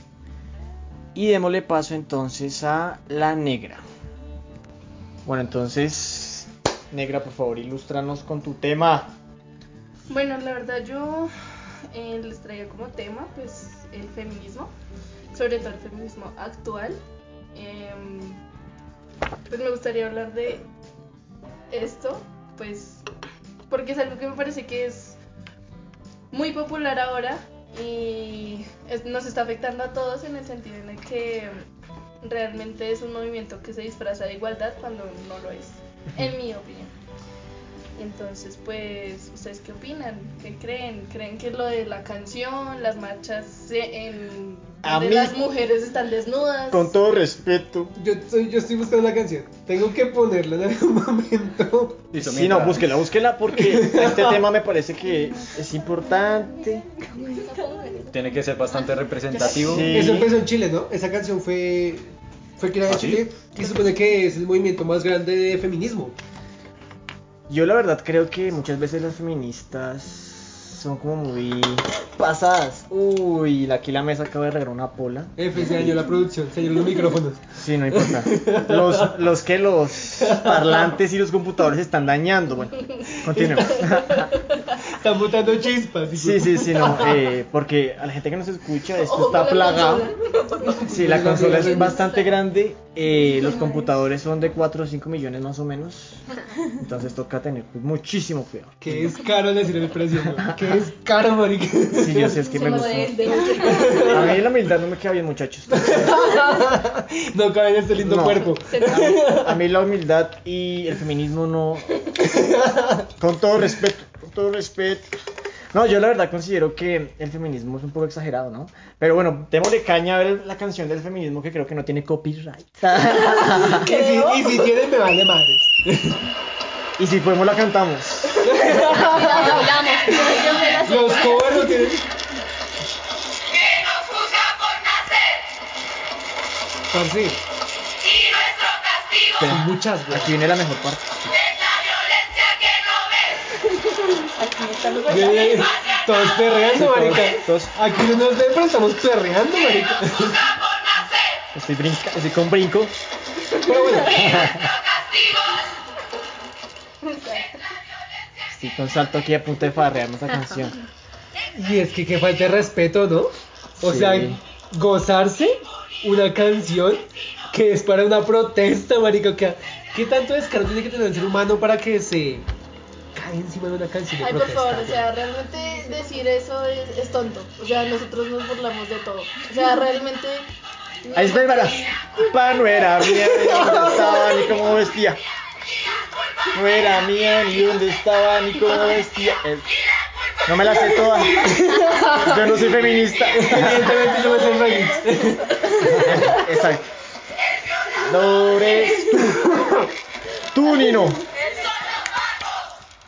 Y démosle paso entonces a la negra. Bueno, entonces, negra, por favor, ilústranos con tu tema. Bueno, la verdad yo eh, les traía como tema pues el feminismo, sobre todo el feminismo actual. Em, pues me gustaría hablar de esto, pues porque es algo que me parece que es muy popular ahora y nos está afectando a todos en el sentido en el que realmente es un movimiento que se disfraza de igualdad cuando no lo es, en mi opinión. Entonces, pues, ¿ustedes qué opinan? ¿Qué creen? ¿Creen que lo de la canción, las marchas en A mí- las mujeres están desnudas? Con todo respeto. Yo estoy, yo estoy buscando la canción. Tengo que ponerla en algún momento. Listo, Sí, no, búsquela, búsquela porque este tema me parece que es importante. Tiene que ser bastante representativo. Sí. Eso empezó en Chile, ¿no? Esa canción fue, fue creada en ¿Ah, sí? Chile y se supone que es el movimiento más grande de feminismo. Yo la verdad creo que muchas veces las feministas son como muy pasadas. Uy, aquí la mesa acaba de regar una pola. F se dañó la producción, se dañó los micrófonos. Sí, no importa. Los, los que los parlantes y los computadores están dañando. Bueno, continuemos. Están botando chispas. hijo. Sí, sí, sí, no. eh, porque a la gente que nos escucha, esto Ojo está plagado. Sí, la Con la consola es bastante grande. Eh, los computadores son de 4 o 5 millones más o menos. Entonces toca tener muchísimo cuidado. Que es caro decir el precio, ¿no? Que es caro, marica. Sí, yo sé, es que me gusta. A mí la humildad no me queda bien, muchachos. No cabe en este lindo No. cuerpo. A mí la humildad y el feminismo no. Con todo respeto, con todo respeto. No, yo la verdad considero que el feminismo es un poco exagerado, ¿no? Pero bueno, démosle caña a ver la canción del feminismo que creo que no tiene copyright. Y si, y si tienen, me vale madres. y si podemos la cantamos. Los covers no tienen. que nos juzga por nacer Parce, y nuestro castigo son muchas, güey. Aquí viene la mejor parte. Es la violencia que no ves. Bien, Todos perreando, marica. todos- Aquí no nos ven, pero estamos perreando, marica. Estoy, brinca, estoy con brinco. Pero bueno, Estoy con salto aquí a punto de farrearme esta canción. y es que que falta de respeto, ¿no? O Sí. sea, gozarse una canción que es para una protesta, marica. ¿Qué tanto descaro tiene que tener el ser humano para que se cae encima de una canción de Ay, por favor, o sea, realmente decir eso es, es tonto. O sea, nosotros nos burlamos de todo. O sea, realmente. Ahí espera, espera. Pa, no era mía, ni dónde estaba, ni cómo vestía. No era mía, ni dónde estaba, ni cómo vestía. No me la sé toda. Yo no soy feminista. Evidentemente yo me sé el remix. Exacto. No eres tú. Tú, Nino.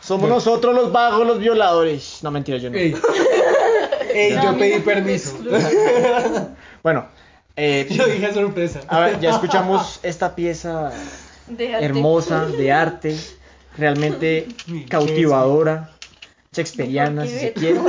Somos nosotros los vagos, los violadores. No, mentira, yo no. Ey, Ey, yo pedí permiso. Bueno, eh, Yo dije sorpresa. a ver, ya escuchamos esta pieza hermosa, de arte, realmente cautivadora, shakespeariana, si se quiere.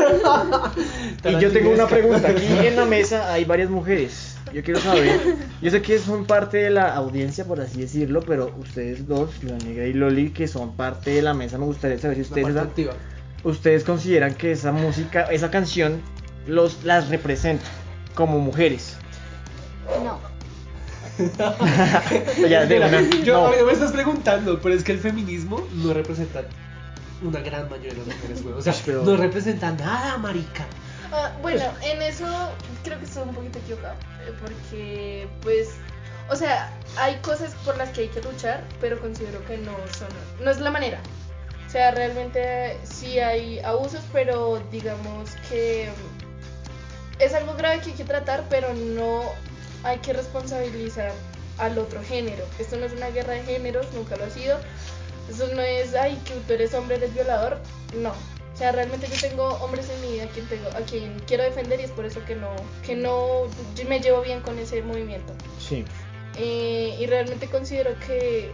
Y yo tengo una pregunta, aquí en la mesa hay varias mujeres. Yo quiero saber, yo sé que son parte de la audiencia, por así decirlo, pero ustedes dos, la negra y Loli, que son parte de la mesa, me gustaría saber si ustedes, activa. ustedes consideran que esa música, esa canción, los, las representa como mujeres. No. Ya, de Mira, una, yo, no. a mí no me estás preguntando, pero es que el feminismo no representa una gran mayoría de las mujeres, güey. O sea, Pero- no representa nada, marica. Ah, bueno, en eso creo que estoy un poquito equivocado. eh, Porque, pues, o sea, hay cosas por las que hay que luchar, pero considero que no son. No es la manera. O sea, realmente sí hay abusos, pero digamos que es algo grave que hay que tratar, pero no hay que responsabilizar al otro género. Esto no es una guerra de géneros, nunca lo ha sido. Eso no es, ay, que tú eres hombre, eres violador. No. O sea, realmente yo tengo hombres en mi vida a quien, tengo, a quien quiero defender y es por eso que no, que no me llevo bien con ese movimiento. Sí. Eh, y realmente considero que,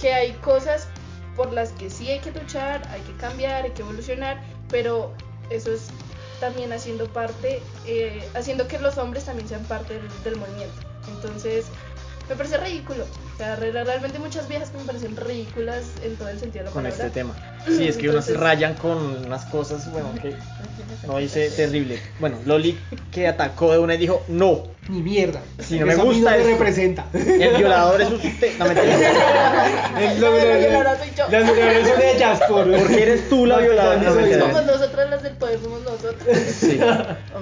que hay cosas por las que sí hay que luchar, hay que cambiar, hay que evolucionar, pero eso es también haciendo parte, eh, haciendo que los hombres también sean parte del, del movimiento. Entonces, me parece ridículo. O sea, re- realmente muchas viejas que me parecen ridículas en todo el sentido de la con palabra. este tema. Sí, es que unas Entonces- rayan con unas cosas, bueno, que no dice terrible. Bueno, Loli que atacó de una y dijo, no, Ni mierda. Si no me a mí gusta no me eso. representa. el violador es usted. No, mentira. El- No, la violadora soy yo. Las mujeres son ellas, por. Porque eres tú la violadora. No. Somos nosotras las del poder, somos nosotros. Sí.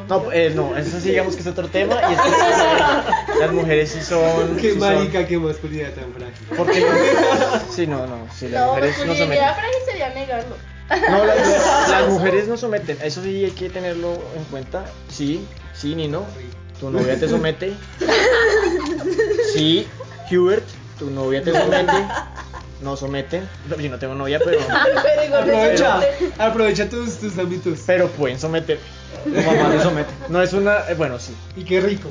No, eh, no, eso sí digamos que es otro tema. Y es que las mujeres sí son. Qué sí son- marica, qué masculinidad tan frágil. porque sí, no, no, sí, las No, mujeres no someten. masculinidad frágil sería negarlo. No, las, las mujeres no someten, eso sí hay que tenerlo en cuenta. Sí, sí, Nino, tu novia te somete. Sí, Hubert, tu novia te somete. No someten. No, Yo no tengo novia, pero, Pero igual me Aprovecha, somete. aprovecha tus, tus ámbitos. pero pueden someter. Tu mamá te somete. No es una. eh, bueno, sí. Y qué rico.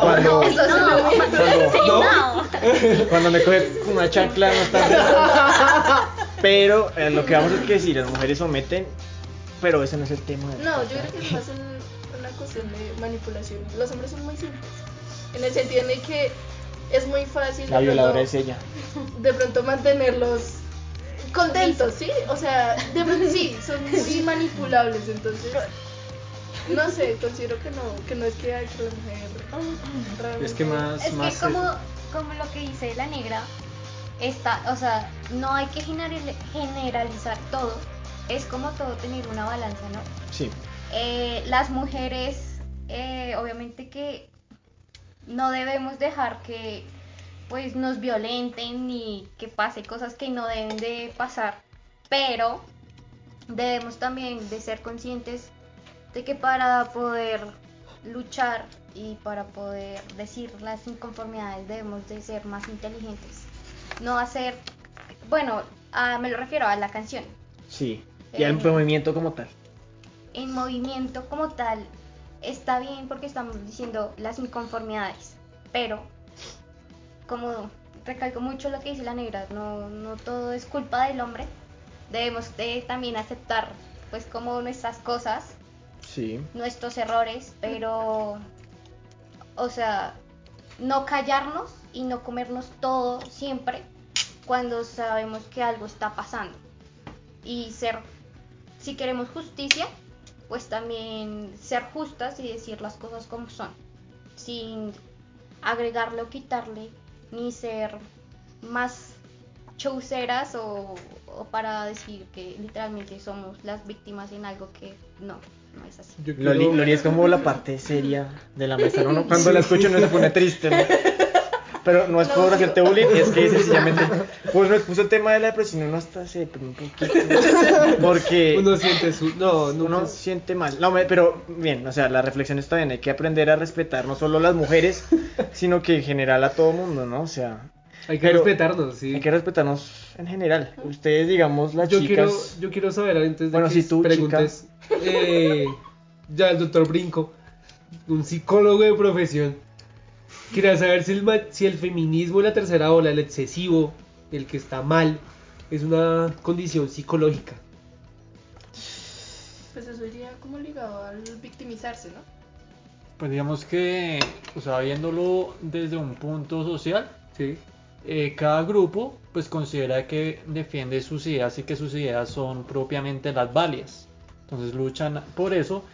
Cuando, Eso sí no. cuando, No. cuando me coge una chancla no está rico. Pero eh, lo que vamos es que sí, las mujeres someten. Pero ese no es el tema. del No, yo podcast. creo que es más un- cuestión de manipulación. Los hombres son muy simples. En el sentido en el que es muy fácil La de violadora pronto, es ella. de pronto mantenerlos contentos, ¿sí? O sea, de pronto sí, son muy manipulables. Entonces, no sé, considero que no, que no es que hay que la mujer. realmente- Es que más, Es más que como, como lo que dice la negra, está, o sea, no hay que general- generalizar todo. Es como todo tener una balanza, ¿no? Sí. Eh, las mujeres, eh, obviamente que no debemos dejar que pues nos violenten ni que pase cosas que no deben de pasar, pero debemos también de ser conscientes de que para poder luchar y para poder decir las inconformidades debemos de ser más inteligentes, no hacer, bueno, me lo refiero a la canción, Sí. Y al Eh, movimiento como tal. en movimiento como tal está bien porque estamos diciendo las inconformidades, pero como recalco mucho lo que dice la negra, no, no todo es culpa del hombre, debemos de también aceptar pues como nuestras cosas, Sí. nuestros errores, pero o sea, no callarnos y no comernos todo siempre cuando sabemos que algo está pasando. Y ser si queremos justicia, pues también ser justas y decir las cosas como son, sin agregarle o quitarle, ni ser más chauceras o, o para decir que literalmente somos las víctimas en algo que no, no es así. Loli, Loli es como la parte seria de la mesa. Cuando la escucho no se pone triste, ¿no? Pero no es por hacerte bullying, es que sencillamente pues me expuso el tema de la depresión, uno hasta se deprime un poquito. Porque Uno siente su. No, no. uno siente mal. No, me- pero bien, o sea, la reflexión está bien, hay que aprender a respetar no solo a las mujeres, sino que en general a todo mundo, ¿no? O sea, Hay que pero- respetarnos, sí. hay que respetarnos en general. Ustedes, digamos, las yo chicas... quiero, yo quiero saber antes de Bueno, que si tú, preguntes. eh, ya el doctor Brinco, un psicólogo de profesión, quería saber si el, ma- si el feminismo en la tercera ola, el excesivo, el que está mal, es una condición psicológica. Pues eso iría como ligado al victimizarse, ¿no? Pues digamos que, o sea, viéndolo desde un punto social, Sí. eh, cada grupo pues considera que defiende sus ideas y que sus ideas son propiamente las válidas. Entonces luchan por eso.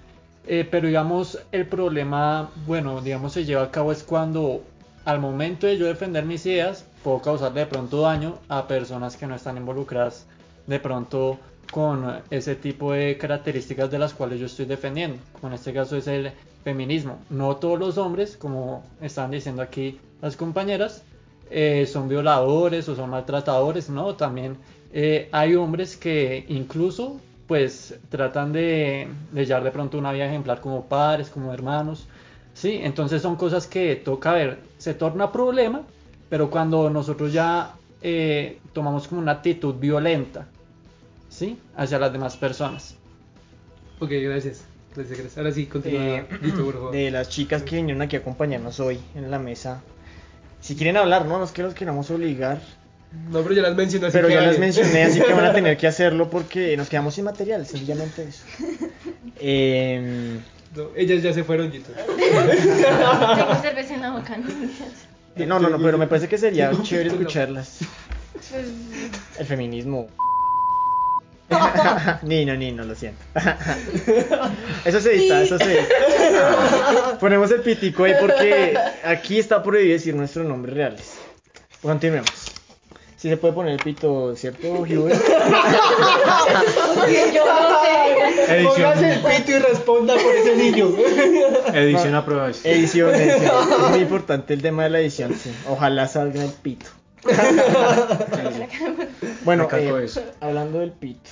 Eh, pero digamos, el problema, bueno, digamos, se lleva a cabo es cuando al momento de yo defender mis ideas, puedo causarle de pronto daño a personas que no están involucradas de pronto con ese tipo de características de las cuales yo estoy defendiendo. Como en este caso es el feminismo. No todos los hombres, como están diciendo aquí las compañeras, eh, son violadores o son maltratadores, no, también eh, hay hombres que incluso pues tratan de, de llevar de pronto una vida ejemplar como padres, como hermanos, sí, entonces son cosas que toca ver, se torna problema, pero cuando nosotros ya eh, tomamos como una actitud violenta, sí, hacia las demás personas. Ok, gracias. Gracias, gracias. Ahora sí, continúa. Eh, Listo, por favor. de las chicas que vinieron aquí a acompañarnos hoy en la mesa. Si quieren hablar, no, no es que los queramos obligar, No, pero ya las mencioné así pero que ya las mencioné, así que van a tener que hacerlo porque nos quedamos sin material, sencillamente eso. Em, No, ellas ya se fueron, Gito. Tengo cerveza en la boca, ¿no? no, no, no, pero me parece que sería chévere escucharlas. El feminismo. ni no, ni no, lo siento. eso se edita, eso se edita. Ponemos el pitico ahí porque aquí está prohibido decir nuestros nombres reales. Continuemos. Si se puede poner el pito, ¿cierto, Hubert? Yo no sé. Póngase el pito y responda por ese niño. Edición aprobada. Edición, edición. Es muy importante el tema de la edición, sí. Ojalá salga el pito. Bueno, eh, eso. hablando del pito,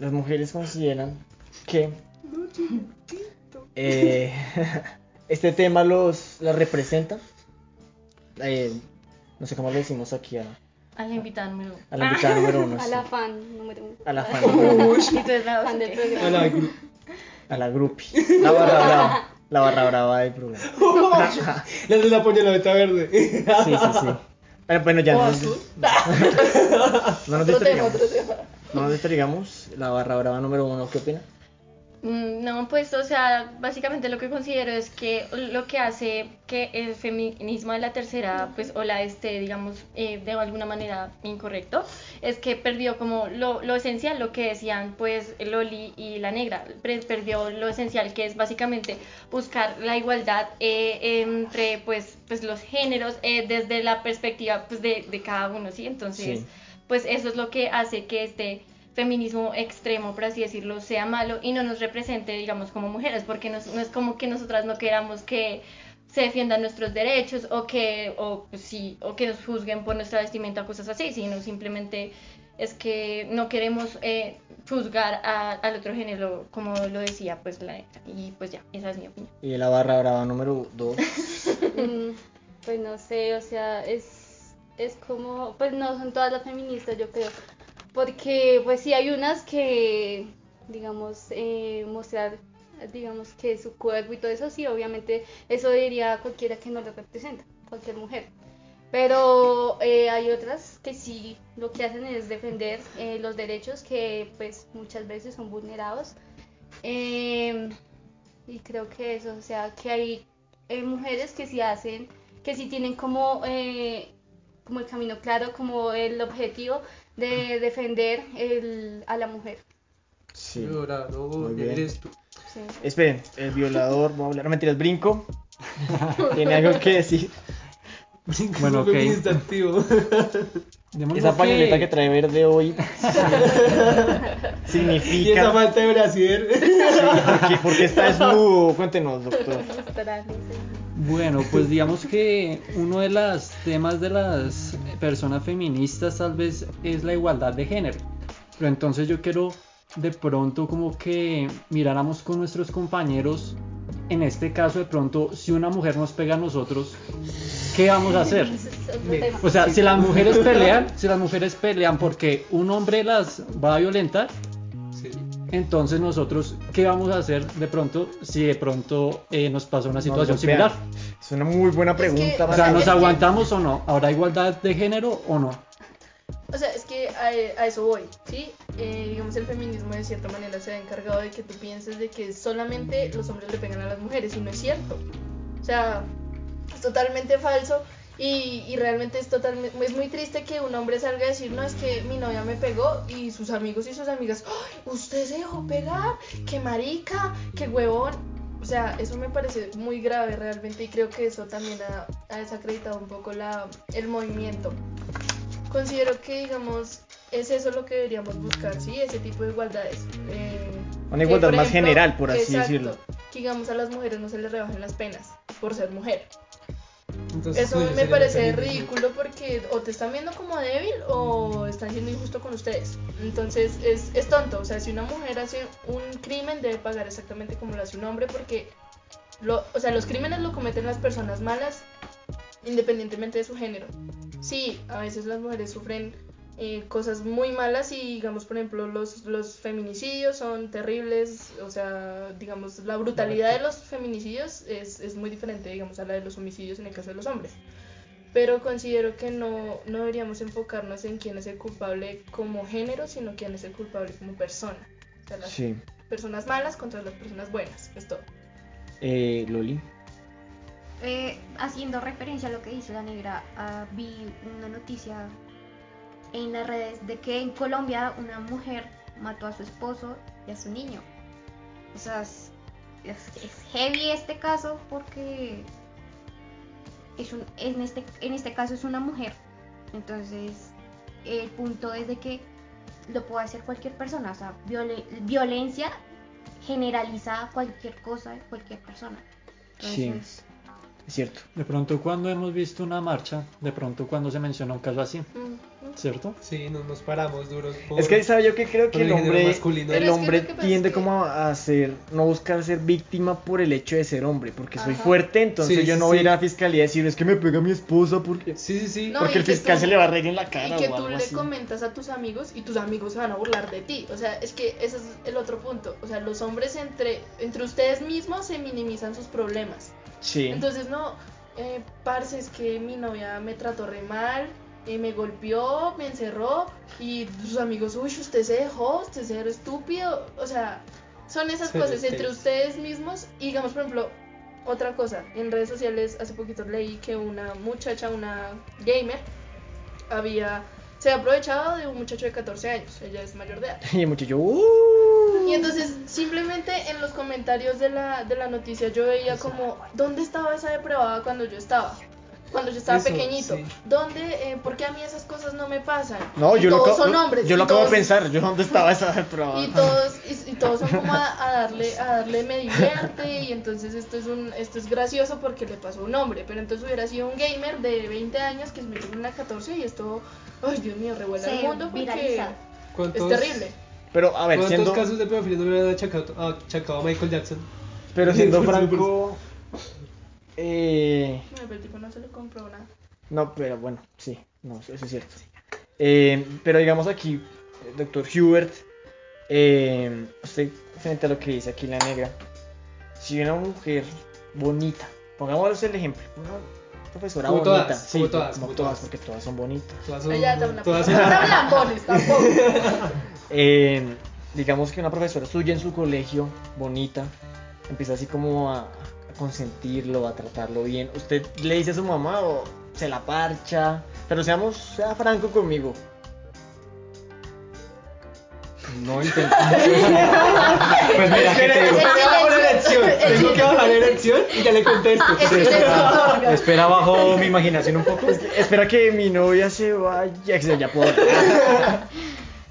las mujeres consideran que eh, este tema los las representa. Eh, no sé cómo le decimos aquí a, A la invitada número a la invitada número uno. A la fan número uno. A la fan número uno, Y tú eres la Fan del docente. programa. A la gru- a la grupi. La barra brava. La barra brava del programa. La de la puñaladita verde. Sí, sí, sí. Bueno, bueno, ya no, no nos distraigamos. No nos distraigamos. La barra brava número uno, ¿qué opina? Mm, No, pues, o sea, básicamente lo que considero es que lo que hace que el feminismo de la tercera, pues, ola esté, digamos, eh, de alguna manera incorrecto, es que perdió como lo, lo esencial, lo que decían, pues, Loli y la negra, perdió lo esencial, que es básicamente buscar la igualdad eh, entre, pues, pues, los géneros eh, desde la perspectiva, pues, de, de cada uno, ¿sí? Entonces, Sí. pues, eso es lo que hace que este feminismo extremo, por así decirlo, sea malo y no nos represente, digamos, como mujeres, porque nos- no es como que nosotras no queramos que se defiendan nuestros derechos o que, o, pues, sí, o que nos juzguen por nuestra vestimenta, cosas así, sino simplemente es que no queremos eh, juzgar a- al otro género, como lo decía, pues, la negra. Y pues ya, esa es mi opinión. Y la barra brava número dos. Mm, Pues no sé, o sea, es, es como, pues no son todas las feministas, yo creo. Porque pues sí hay unas que, digamos, eh, mostrar, digamos, que su cuerpo y todo eso, sí, obviamente eso diría cualquiera que no lo representa, cualquier mujer. Pero eh, hay otras que sí lo que hacen es defender eh, los derechos que pues muchas veces son vulnerados. Em, y creo que eso, o sea, que hay eh, mujeres que sí hacen, que sí tienen como, eh, como el camino claro, como el objetivo de defender el, a la mujer. Sí. Bien. eres tú. Sí. Esperen, el violador, voy a hablar, no mentiras, brinco. Tiene algo que decir. Bueno, ok. Esa pañoleta que trae verde hoy Y significa. esa falta de brasier. porque, porque está desnudo. Cuéntenos, doctor. Bueno, pues digamos que uno de los temas de las personas feministas tal vez es la igualdad de género. Pero entonces yo quiero de pronto como que miráramos con nuestros compañeros, en este caso de pronto, si una mujer nos pega a nosotros, ¿qué vamos a hacer? O sea, si las mujeres pelean, si las mujeres pelean porque un hombre las va a violentar. Entonces nosotros, ¿qué vamos a hacer de pronto si de pronto eh, nos pasa una situación similar? Es una muy buena pregunta. O sea. ¿nos aguantamos o no? ¿Habrá igualdad de género o no? O sea, es que a, a eso voy, ¿sí? Eh, digamos, el feminismo de cierta manera se ha encargado de que tú pienses de que solamente los hombres le pegan a las mujeres y no es cierto. O sea, es totalmente falso y, y realmente es totalmente, es muy triste que un hombre salga a decir, no, es que mi novia me pegó y sus amigos y sus amigas, "Ay, usted se dejó pegar, qué marica, qué huevón. O sea, eso me parece muy grave realmente y creo que eso también ha, ha desacreditado un poco la, el movimiento considero que, digamos, es eso lo que deberíamos buscar, ¿sí? Ese tipo de igualdades. Eh, Una igualdad más general, por así exacto, decirlo. Que digamos a las mujeres no se les rebajen las penas por ser mujer. Entonces, Eso me parece ridículo porque o te están viendo como débil o están siendo injusto con ustedes. Entonces es, es tonto. O sea, si una mujer hace un crimen debe pagar exactamente como lo hace un hombre porque lo, o sea, los crímenes lo cometen las personas malas independientemente de su género. Sí, a veces las mujeres sufren eh, cosas muy malas y digamos por ejemplo los, los feminicidios son terribles, o sea, digamos la brutalidad de los feminicidios es, es muy diferente digamos a la de los homicidios en el caso de los hombres. Pero considero que no, no deberíamos enfocarnos en quién es el culpable como género, sino quién es el culpable como persona. O sea, las Sí. personas malas contra las personas buenas, es todo. Eh, Loli. Eh, haciendo referencia a lo que dice la negra, ah, vi una noticia en las redes de que en Colombia una mujer mató a su esposo y a su niño. O sea, es, es- es heavy este caso porque es un, en, este, en este caso es una mujer. Entonces, el punto es de que lo puede hacer cualquier persona. O sea, viole- violencia generaliza cualquier cosa, cualquier persona. Sí. Entonces, Es cierto. De pronto cuando hemos visto una marcha, de pronto cuando se menciona un caso así, Mm, ¿cierto? Sí, no nos paramos duros. por- Es que, ¿sabe yo que creo que el hombre, masculino. el Pero es que hombre que tiende que- como a ser, no buscar ser víctima por el hecho de ser hombre, porque soy fuerte, entonces Sí, yo sí, no voy a ir a la fiscalía a decir, es que me pega mi esposa porque, Sí, sí, sí. No, porque y el fiscal tú- se le va a reír en la cara Y que o tú algo le así. comentas a tus amigos y tus amigos se van a burlar de ti. O sea, es que ese es el otro punto. O sea, los hombres entre, entre ustedes mismos se minimizan sus problemas. Sí. Entonces, no, eh, parce, es que mi novia me trató re mal, eh, me golpeó, me encerró y sus amigos, uy, usted se dejó, usted se era estúpido. O sea, son esas cosas entre ustedes mismos y digamos, por ejemplo, otra cosa, en redes sociales hace poquito leí que una muchacha, una gamer, había, se había aprovechado de un muchacho de 14 años, ella es mayor de edad. Y el muchacho, "Uh". Y entonces simplemente en los comentarios de la, de la noticia yo veía como, ¿dónde estaba esa depravada cuando yo estaba? Cuando yo estaba Eso, pequeñito. sí. ¿Dónde? Eh, ¿Por qué a mí esas cosas no me pasan? No, Y yo lo, todos acabo- son lo- hombres. yo lo acabo de pensar, yo dónde estaba esa prueba. Y todos, y, y todos son como a, a darle, a darle me divierte y entonces esto es un, esto es gracioso porque le pasó a un hombre, pero entonces hubiera sido un gamer de 20 años que se metió en una 14 y esto, ay Dios mío, revuelve Se el mundo porque es ¿Cuántos, terrible. Pero a ver, ¿Cuántos siendo, casos de pedofilia no le han achacado, achacado a Michael Jackson? pero siendo Sí, franco, eh, Bueno, pero el tipo no se le compró nada. no, pero bueno, sí, no, eso es cierto. Eh, pero digamos aquí, eh, doctor Hubert, eh, usted frente a lo que dice aquí la negra, si una mujer bonita, pongámosle el ejemplo, una profesora Como bonita, todas, sí, como todas, como como todas, todas. porque todas son bonitas. Todas son, Ella todas son lambones, tampoco. Eh, digamos que una profesora suya en su colegio, bonita, empieza así como a consentirlo, a tratarlo bien. ¿Usted le dice a su mamá o se la parcha? Pero seamos, sea franco conmigo. No intento. pues mira, ¿qué te digo? Espera bajo la elección. Tengo que bajar la elección y ya le contesto. Otorga. Espera bajo mi imaginación un poco. Espera que mi novia se vaya, que se ya puedo.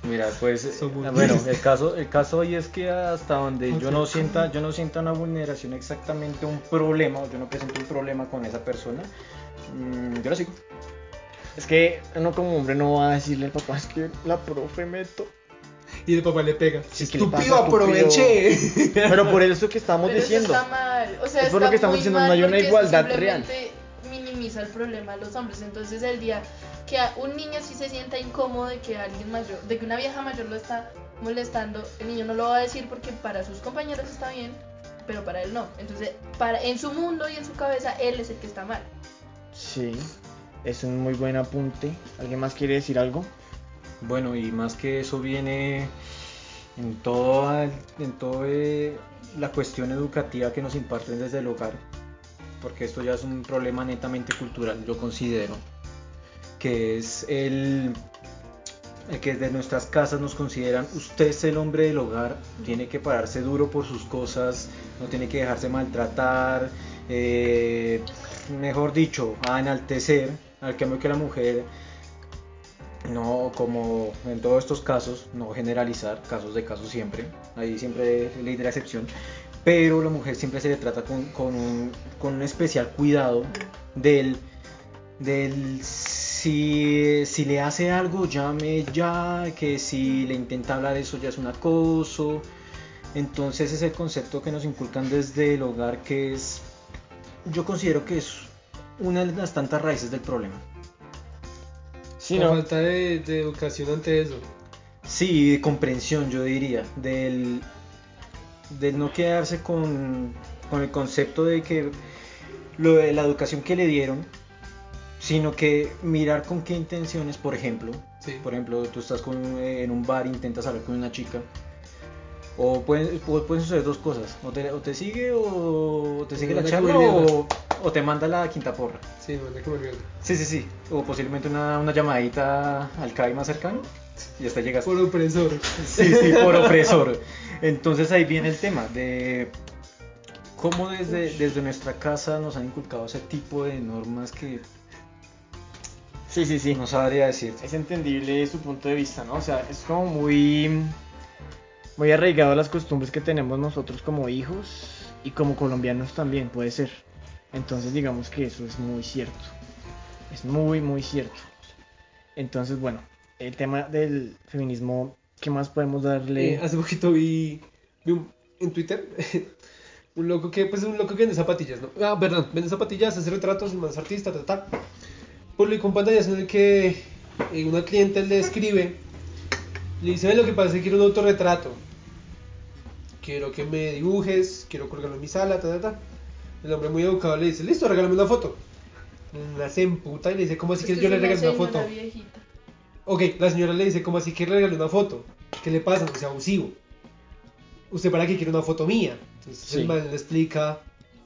Mira, pues eh, bueno, el caso, el caso hoy es que hasta donde yo no sienta, yo no sienta una vulneración exactamente un problema, o yo no presento un problema con esa persona, mm, yo lo sigo. Es que uno como hombre no va a decirle al papá, es que la profe meto. Y el papá le pega. Sí, ¿qué le pasa, Estúpido, aproveche. Pero por eso que estamos Pero eso diciendo. está mal. O sea, Es por lo está que estamos muy diciendo, no hay una igualdad real. Minimiza el problema de los hombres. Entonces, el día que un niño sí se sienta incómodo de que alguien mayor, de que una vieja mayor lo está molestando, el niño no lo va a decir porque para sus compañeros está bien, pero para él no. Entonces, para en su mundo y en su cabeza, él es el que está mal. Sí, es un muy buen apunte. ¿Alguien más quiere decir algo? Bueno, y más que eso viene en toda, en toda eh, la cuestión educativa que nos imparten desde el hogar, porque esto ya es un problema netamente cultural, yo considero, que es el, que desde nuestras casas nos consideran, usted es el hombre del hogar, tiene que pararse duro por sus cosas, no tiene que dejarse maltratar, eh, mejor dicho, a enaltecer, al cambio que la mujer no como en todos estos casos, no generalizar, casos de casos siempre, ahí siempre ley de la excepción, pero la mujer siempre se le trata con, con un, con un especial cuidado del, del si, si le hace algo, llame ya, que si le intenta hablar eso ya es un acoso. Entonces es el concepto que nos inculcan desde el hogar que es, yo considero que es una de las tantas raíces del problema. Sí, la no. falta de, de educación ante eso. Sí, de comprensión, yo diría, del, del no quedarse con, con el concepto de que lo de la educación que le dieron, sino que mirar con qué intenciones, por ejemplo, Sí. por ejemplo, tú estás con- en un bar, intentas hablar con una chica, o pueden, pu- pueden suceder dos cosas, o te, o te sigue o te sigue la charla o, o te manda la quinta porra. Sí, me manda como. Sí, sí, sí, o posiblemente una, una llamadita al CAI más cercano y hasta llegas. Por opresor. Sí, sí, por opresor. Entonces ahí viene el tema de cómo desde, desde nuestra casa nos han inculcado ese tipo de normas que Sí, sí, sí. no sabría decir. Es entendible su punto de vista, ¿no? O sea, es como muy, muy arraigado a las costumbres que tenemos nosotros como hijos y como colombianos también, puede ser. Entonces digamos que eso es muy cierto. Es muy, muy cierto. Entonces, bueno, el tema del feminismo, ¿qué más podemos darle? Eh, hace poquito vi, vi un- en Twitter un loco que, pues un loco que vende zapatillas, ¿no? Ah, perdón, vende zapatillas, hace retratos, más artista, ta, ta. Publicó un pantallazo en el que eh, una cliente le escribe, le dice, "Ve, lo que pasa es que quiero un autorretrato. Quiero que me dibujes, quiero colgarlo en mi sala, ta, ta, ta. El hombre muy educado le dice, listo, regálame una foto. La se emputa y le dice, ¿cómo así que yo le regalo una foto? viejita. Ok, la señora le dice, ¿cómo así que le regalé una foto? ¿Qué le pasa? No sea abusivo. ¿Usted para qué quiere una foto mía? Entonces Sí. el man le explica,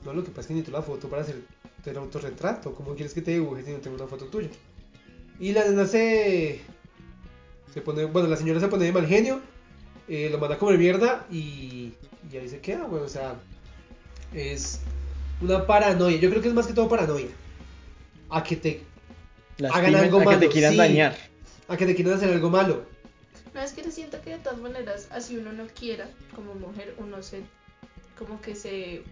no, lo que pasa es que necesito la foto para hacer el autorretrato. ¿Cómo quieres que te dibuje si no tengo una foto tuya? Y la nena se... se pone, bueno, la señora se pone de mal genio, eh, lo manda a comer mierda y, y ahí se queda, güey. O sea, es una paranoia. Yo creo que es más que todo paranoia. A que te, hagan algo a que te quieran sí. dañar. A que te quieran hacer algo malo. No, es que siento que de todas maneras, así uno no quiera, como mujer, uno se, como que se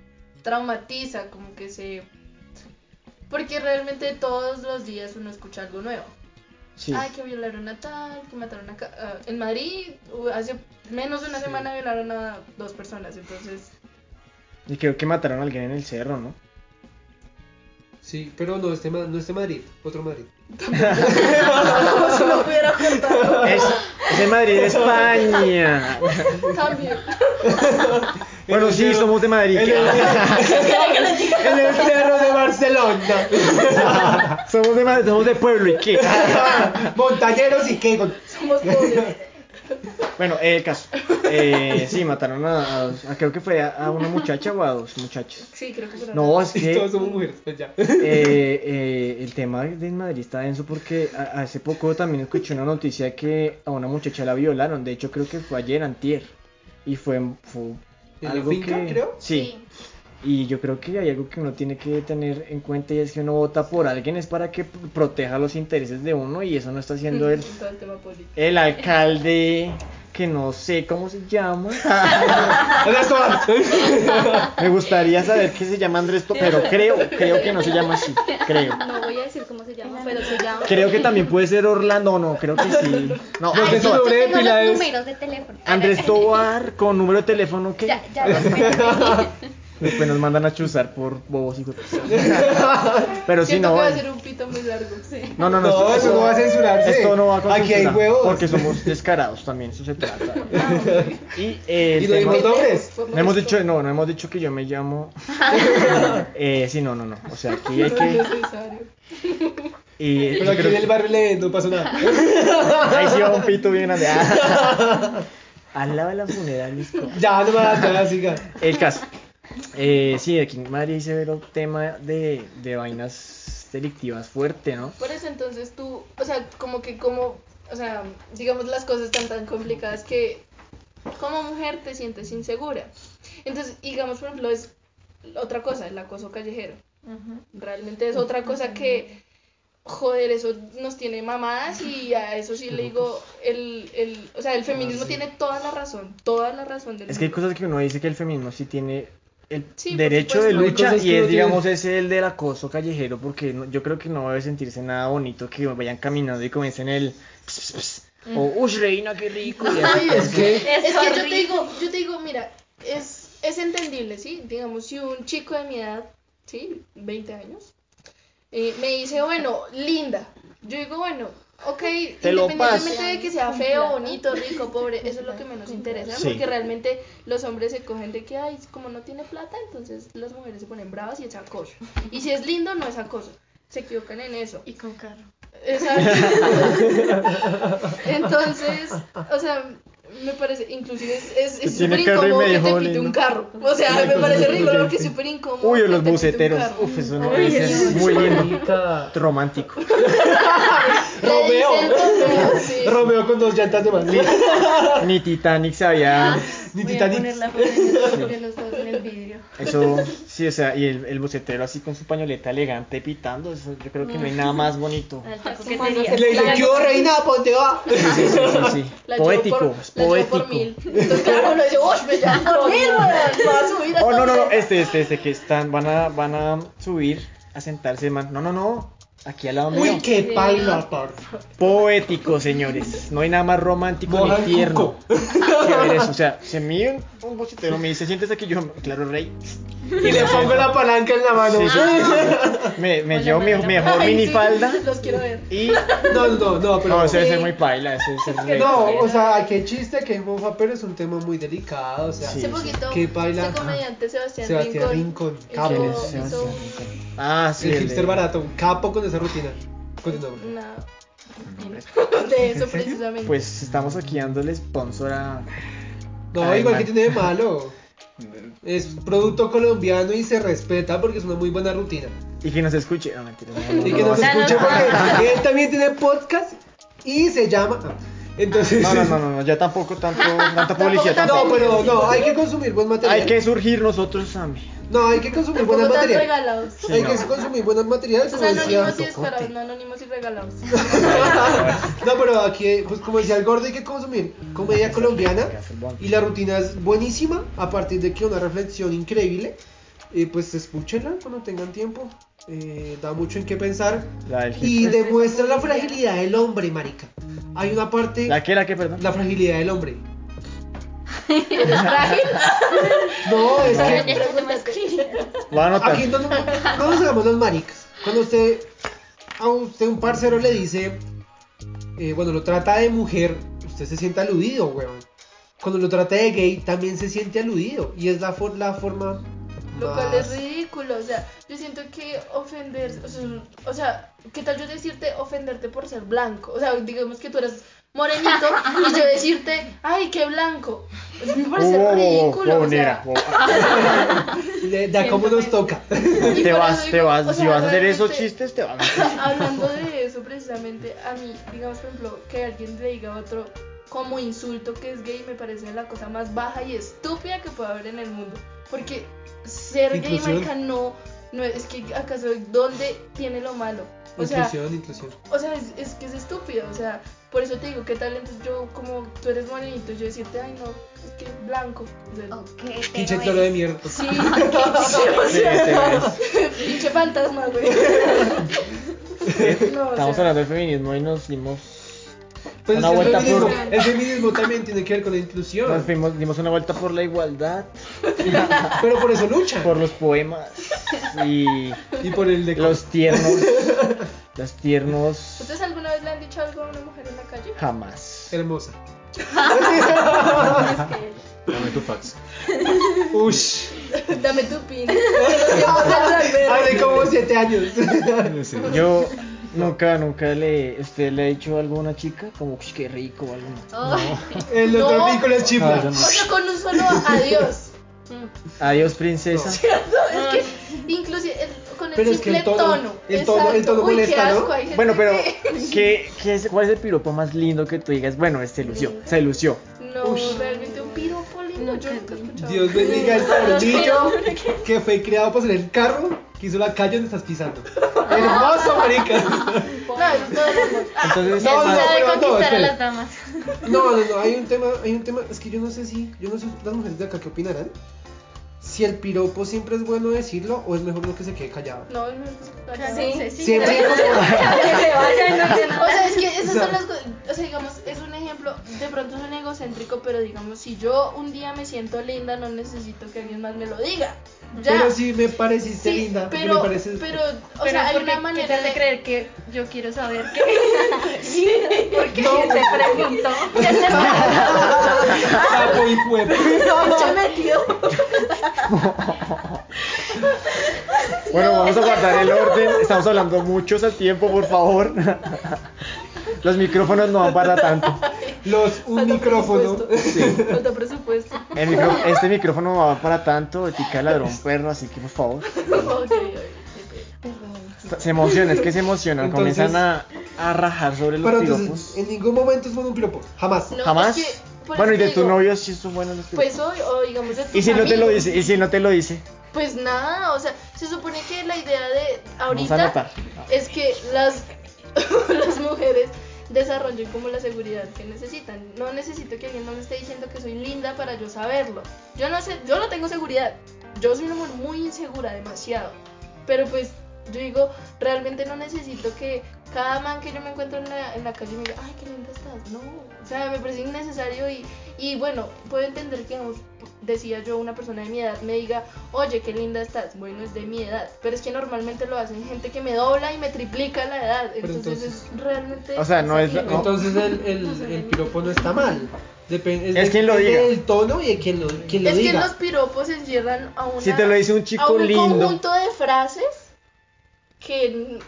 traumatiza, como que se... Porque realmente todos los días uno escucha algo nuevo. Sí. Ay, que violaron a tal, que mataron a... ca- ah, en Madrid, uh, hace menos de una Sí. semana violaron a dos personas, entonces... Y creo que mataron a alguien en el cerro, ¿no? Sí, pero no este, Ma- no este Madrid, otro Madrid. Como si no pudiera. Es, es en Madrid, España. También. Bueno, sí, somos de Madrid. En el, en el cerro de Barcelona. Somos de Madrid, somos de pueblo, ¿y qué? Montañeros y qué. Somos pobres. Bueno, el caso. Eh, sí, mataron a, a creo que fue a, a una muchacha o a dos muchachos. Sí, creo que fueron No, dos. es Todos que somos mujeres, pues ya. eh, eh, el tema de Madrid está denso porque a- hace poco también escuché una noticia que a una muchacha la violaron. De hecho, creo que fue ayer, antier. Y fue, fue ¿En la algo finca, que... creo? Sí. Y yo creo que hay algo que uno tiene que tener en cuenta y es que uno vota por alguien es para que proteja los intereses de uno y eso no está haciendo el, el alcalde que no sé cómo se llama. Me gustaría saber qué se llama Andrés pero creo, creo que no se llama así, creo. No voy a decir cómo se llama, pero se llama. Creo que también puede ser Orlando, no, creo que sí. No, No sé de es- números de teléfono. Andrés Tobar con número de teléfono que Ya, ya tengo. después nos mandan a chuzar por bobos y Pero si no, que va a ser un pito muy largo. Sí. no, no, no, No, eso no va a censurarse. Esto no va con Aquí hay huevos. Porque somos descarados también, eso se trata. Y eh, Y tema- nombres. no hemos dicho, no, no hemos dicho que yo me llamo. eh, sí, no, no, no. O sea, aquí hay No es que. necesario. Y Pero aquí creo en el barrio le, no pasó nada. Ahí sí va un pito bien grande. Ah. Al lado de la funeraria. Ya, no más, ya, siga. El caso. Eh, sí, aquí en Madrid se ve el tema de, de vainas delictivas fuerte, ¿no? Por eso entonces tú, o sea, como que como, o sea, digamos las cosas están tan complicadas que como mujer te sientes insegura. Entonces, digamos, por ejemplo, es otra cosa, el acoso callejero. Realmente es otra cosa que joder, eso nos tiene mamadas y a eso sí le digo, el, el, o sea, el feminismo tiene toda la razón, toda la razón del Es que hay cosas que uno dice que el feminismo sí tiene el Sí, derecho de lucha y es, digamos, ese el del acoso callejero, porque no- yo creo que no debe sentirse nada bonito que vayan caminando y comiencen el ps, ps, ps, o uy reina qué rico y así. Ay, es que Es que yo te digo, yo te digo, mira, es, es entendible, ¿sí? Digamos, si un chico de mi edad, ¿sí? 20 años, eh, me dice, bueno, linda. Yo digo, bueno, ok, Te independientemente de que sea feo, bonito, rico, pobre, eso es lo que menos interesa, Sí. porque realmente los hombres se cogen de que, ay, como no tiene plata, entonces las mujeres se ponen bravas y es acoso. Y si es lindo, no es acoso. Se equivocan en eso. Y con carro. Exacto. Entonces, o sea, me parece, inclusive es es- es súper carro y incómodo que te pite un carro. O sea, me parece ridículo porque es súper incómodo. Uy, o los buceteros. Uf, eso no es muy lindo. Romántico. Romeo. Romeo, con dos llantas de más. Ni Titanic sabía. Ni Voy a Titanic. poner la foto de los dos en el vidrio. Eso, sí, o sea, y el, el bucetero así con su pañoleta elegante pitando, eso, yo creo que no hay nada más bonito. Coquetería. le dice, ¿qué hubo, reina? ¿Pa' dónde va? Sí, sí, sí, sí. La llevo Poético, por, es la llevo poético. por mil. Entonces, claro, lo dice, uy, me llamo por mil, weón. Va a subir a Oh, no, no, no, tope". este, este, este, que están, van a, van a subir, a sentarse, man. No, no, no, aquí al lado mío. Uy, qué paila. Poético, señores. No hay nada más romántico Moja ni tierno que ver eso. O sea, se mide un, un bocetero, me dice, siéntese aquí, yo, claro, rey. Y le pongo la palanca en la mano. Sí, sí, sí. Me, me llevo mi mejor Ay, sí, minifalda Los quiero ver. y... No, no, no, pero. No, eso debe ser muy paila, eso debe ser rey. No, o sea, qué chiste, qué mofa, pero es un tema muy delicado. O sea, Sí. Poquito, Qué baila. este comediante Sebastián, Sebastián Rincón, Rincón, capo. ¿Quién es hizo? Ah, sí. el el hipster de- barato, un capo con esa rutina. Continuamos. una de eso precisamente. Pues estamos aquí dándole sponsor a... No, Ay, igual man. que tiene de malo. Es producto colombiano y se respeta porque es una muy buena rutina. Y que nos escuche. No, mentira. no, no, Y que no, nos no, escuche no, no. porque él también tiene podcast y se llama. Entonces. No, no, no, no, ya tampoco tanto, tanta Tampoco publicidad. No, pero no, hay que consumir buen material. Hay que surgir nosotros también. No, hay que consumir Tampoco buen tan material. regalados. Sí, hay no. que consumir buen material. Esos Como decía, anónimos y descarados, no anónimos y regalados. no, pero aquí, pues como decía el gordo, hay que consumir comedia colombiana. Y la rutina es buenísima, a partir de que una reflexión increíble. Eh, pues escúchenla cuando tengan tiempo. Eh, da mucho en qué pensar. La del Y demuestra la fragilidad del hombre, marica. Hay una parte. ¿La que, la que, perdón? La fragilidad del hombre. ¿Eres frágil? No, es No. que. Aquí no, no, no nos hagamos los maricas. Cuando usted a usted un parcero le dice, eh, bueno, lo trata de mujer, usted se siente aludido, weón. Cuando lo trata de gay, también se siente aludido. Y es la, for- la forma. Lo cual es ridículo, o sea, yo siento que ofender, o sea, o sea, ¿qué tal yo decirte ofenderte por ser blanco? O sea, digamos que tú eres morenito y yo decirte, ay, qué blanco. O sea, me parece Oh, ridículo, oh, o sea, oh. De, de a cómo nos toca. y Te vas, eso te digo, vas. o Si sea, vas a hacer esos chistes, te vas. Hablando de eso precisamente, a mí, digamos por ejemplo, que alguien le diga a otro como insulto que es gay me parece la cosa más baja y estúpida que puede haber en el mundo. Porque ser gay, marica, no, no es que acaso, ¿dónde tiene lo malo? O sea, inclusión, o sea, es, es que es estúpido, o sea, por eso te digo, ¿qué tal? Entonces yo, como tú eres morenito, yo decirte, ay no, es que blanco. O sea, Pinche cloro de es- mierda. Sí, pinche fantasma, güey. No, o Estamos sea, hablando del feminismo y nos dimos. Pues Una es que el vuelta feminismo, por- el feminismo también tiene que ver con la inclusión. Nos fuimos, dimos una vuelta por la igualdad, Pero por eso luchan. por los poemas y Y por el de los tiernos. Los tiernos ¿Ustedes alguna vez le han dicho algo a una mujer en la calle? jamás. hermosa. Dame tu fax. Ush. Dame tu pin. Hace como siete años. Yo nunca, nunca le. ¿Usted le ha dicho algo a una chica? Como, "Ush, qué rico o algo. Ay, El No. otro pico les chifla. Ah, yo no. O sea, con un solo adiós. Adiós, princesa. Es que inclusive el- con el Pero es que simple el tono- el tono- el exacto. tono Uy, qué molesta, ¿no? asco, hay gente Bueno, pero que- ¿qué, qué es, ¿cuál es el piropo más lindo que tú digas? Bueno, este lució, se lució. No, realmente un piropo lindo. No, Yo nunca he Dios bendiga el tornillo que fue creado para ser el carro que hizo la calle donde estás pisando. Hermoso, marica. No, amor. Entonces, No, no, pero no, conquistar a espere. las damas. No, no, no, hay un tema, hay un tema, es que yo no sé si, yo no sé las mujeres de acá qué opinarán. Si el piropo siempre es bueno decirlo o es mejor lo que se quede callado. No, es mejor que se calle. Sí, sí, Siempre sí. como- Que se no sé nada. O sea, es que esas O sea- son las cosas. O sea, digamos, es un ejemplo. De pronto es un egocéntrico, pero digamos, si yo un día me siento linda, no necesito que alguien más me lo diga. Ya. Pero si me pareciste Sí, linda, pero, me pareces... pero, o Pero sea, hay ¿por qué- una manera de creer que yo quiero saber qué? Porque te pregunto. ¿Qué te Sapo y huevo. Se metió. Bueno, vamos a guardar el orden. Estamos hablando muchos al tiempo, por favor. Los micrófonos no van para tanto. Los, un Falta micrófono. presupuesto. Falta presupuesto. El micro- este micrófono no va para tanto. Tica de ladrón perro, así que por favor. Se emocionan, es que se emocionan. Entonces- Comienzan a, a rajar sobre los Pero piropos. entonces, en ningún momento es un piropo. Jamás. No, Jamás. es que, por bueno, y de tu novio sí son buenos los piropos. Pues hoy, o digamos de tus y si no te lo dice, y si no te lo dice, Pues nada, o sea, se supone que la idea de ahorita es que las, las mujeres desarrollen como la seguridad que necesitan. No necesito que alguien más me esté diciendo que soy linda para yo saberlo. Yo no sé, yo no tengo seguridad. Yo soy una mujer muy insegura, demasiado. Pero pues yo digo, realmente no necesito que cada man que yo me encuentro en la, en la calle me diga, ay, qué linda estás. No, o sea, me parece innecesario y, y bueno, puedo entender que, digamos, decía yo, una persona de mi edad me diga, oye, qué linda estás. Bueno, es de mi edad, pero es que normalmente lo hacen gente que me dobla y me triplica la edad. Entonces, entonces- es realmente... O sea, no es- exagero. Entonces el, el, el piropo no está mal. Depende, Es de- quien lo diga. del tono y de quien lo, quien lo Es que diga. los piropos se encierran a una... Si te lo dice un a chico un lindo. conjunto de frases que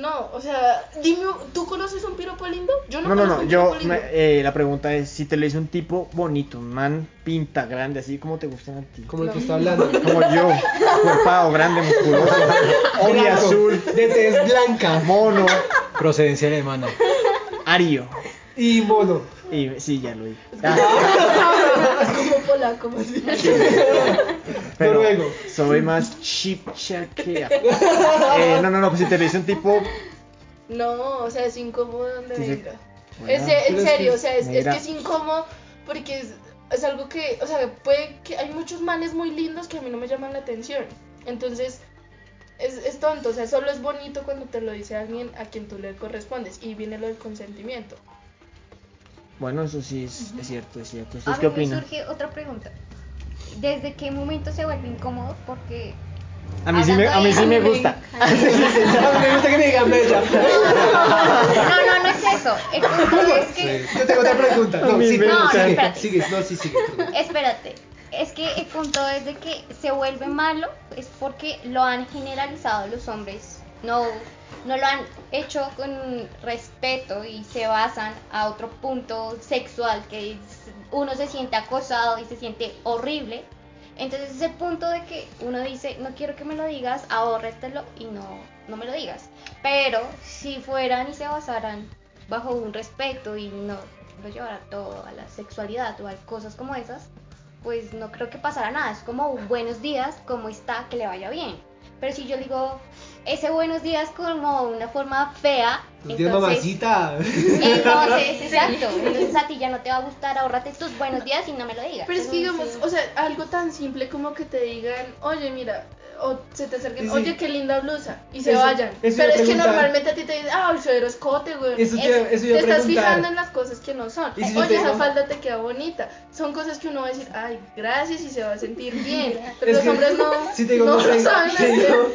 no, o sea, dime, ¿tú conoces un piropo lindo? Yo no, No, no, conozco no. un Yo, piropo lindo. me- eh, la pregunta es: si te lo dice un tipo bonito, un man pinta grande, así como te gustan a ti. Como el que está hablando. Como yo, cuerpado, grande, musculoso, ojo azul, De tez blanca. mono, Procedencia alemana. ario. Y mono. Y sí, ya lo. Ah, Es como polaco, más bien. pero Noruego. soy más chipchakea. Eh, no, no, no, pues si te lo dice un tipo. No, o sea, es incómodo donde Sí, sí. venga. Bueno, Es, en pero es serio, que- o sea, es, es mira. que es incómodo porque es, es algo que, o sea, puede que hay muchos manes muy lindos que a mí no me llaman la atención. Entonces, es, es tonto, o sea, solo es bonito cuando te lo dice alguien a quien tú le correspondes. Y viene lo del consentimiento. Bueno, eso sí es, es cierto, es cierto. A ¿Ustedes mí qué me opinan? surge otra pregunta. ¿Desde qué momento se vuelve incómodo? Porque A mí sí me, a mí sí me gusta. A mí me gusta que me digan bella. No, no, no es eso. El punto es que. Yo tengo otra pregunta. No, sí, No, no, sigue, espérate. sigue, no, sí, sigue. Espérate. Es que el punto es de que se vuelve malo es porque lo han generalizado los hombres. No, no lo han hecho con respeto y se basan a otro punto sexual que uno se siente acosado y se siente horrible. Entonces ese punto de que uno dice, no quiero que me lo digas, ahórretelo y no, no me lo digas. Pero si fueran y se basaran bajo un respeto y no lo llevaran todo a la sexualidad o a cosas como esas, pues no creo que pasara nada. Es como buenos días, ¿cómo está? Que le vaya bien. Pero si yo digo ese buenos días como una forma fea, días, entonces, mamacita. entonces, exacto. Entonces a ti ya no te va a gustar, ahórrate tus buenos días y no me lo digas. Pero es que Sí. digamos, o sea, algo tan simple como que te digan, oye, mira, o se te acerquen, Sí, sí. oye, qué linda blusa, y se Eso- vayan. eso Pero es que normalmente a ti te dicen, ah, el suegro escote, güey. Eso te Es- eso estás preguntar. fijando en las cosas que no son. ¿Y si yo oye, esa falda te queda bonita. Son cosas que uno va a decir, ay, gracias, y se va a sentir bien. Pero Es los que hombres no, Si te digo, no no, lo te, saben te digo,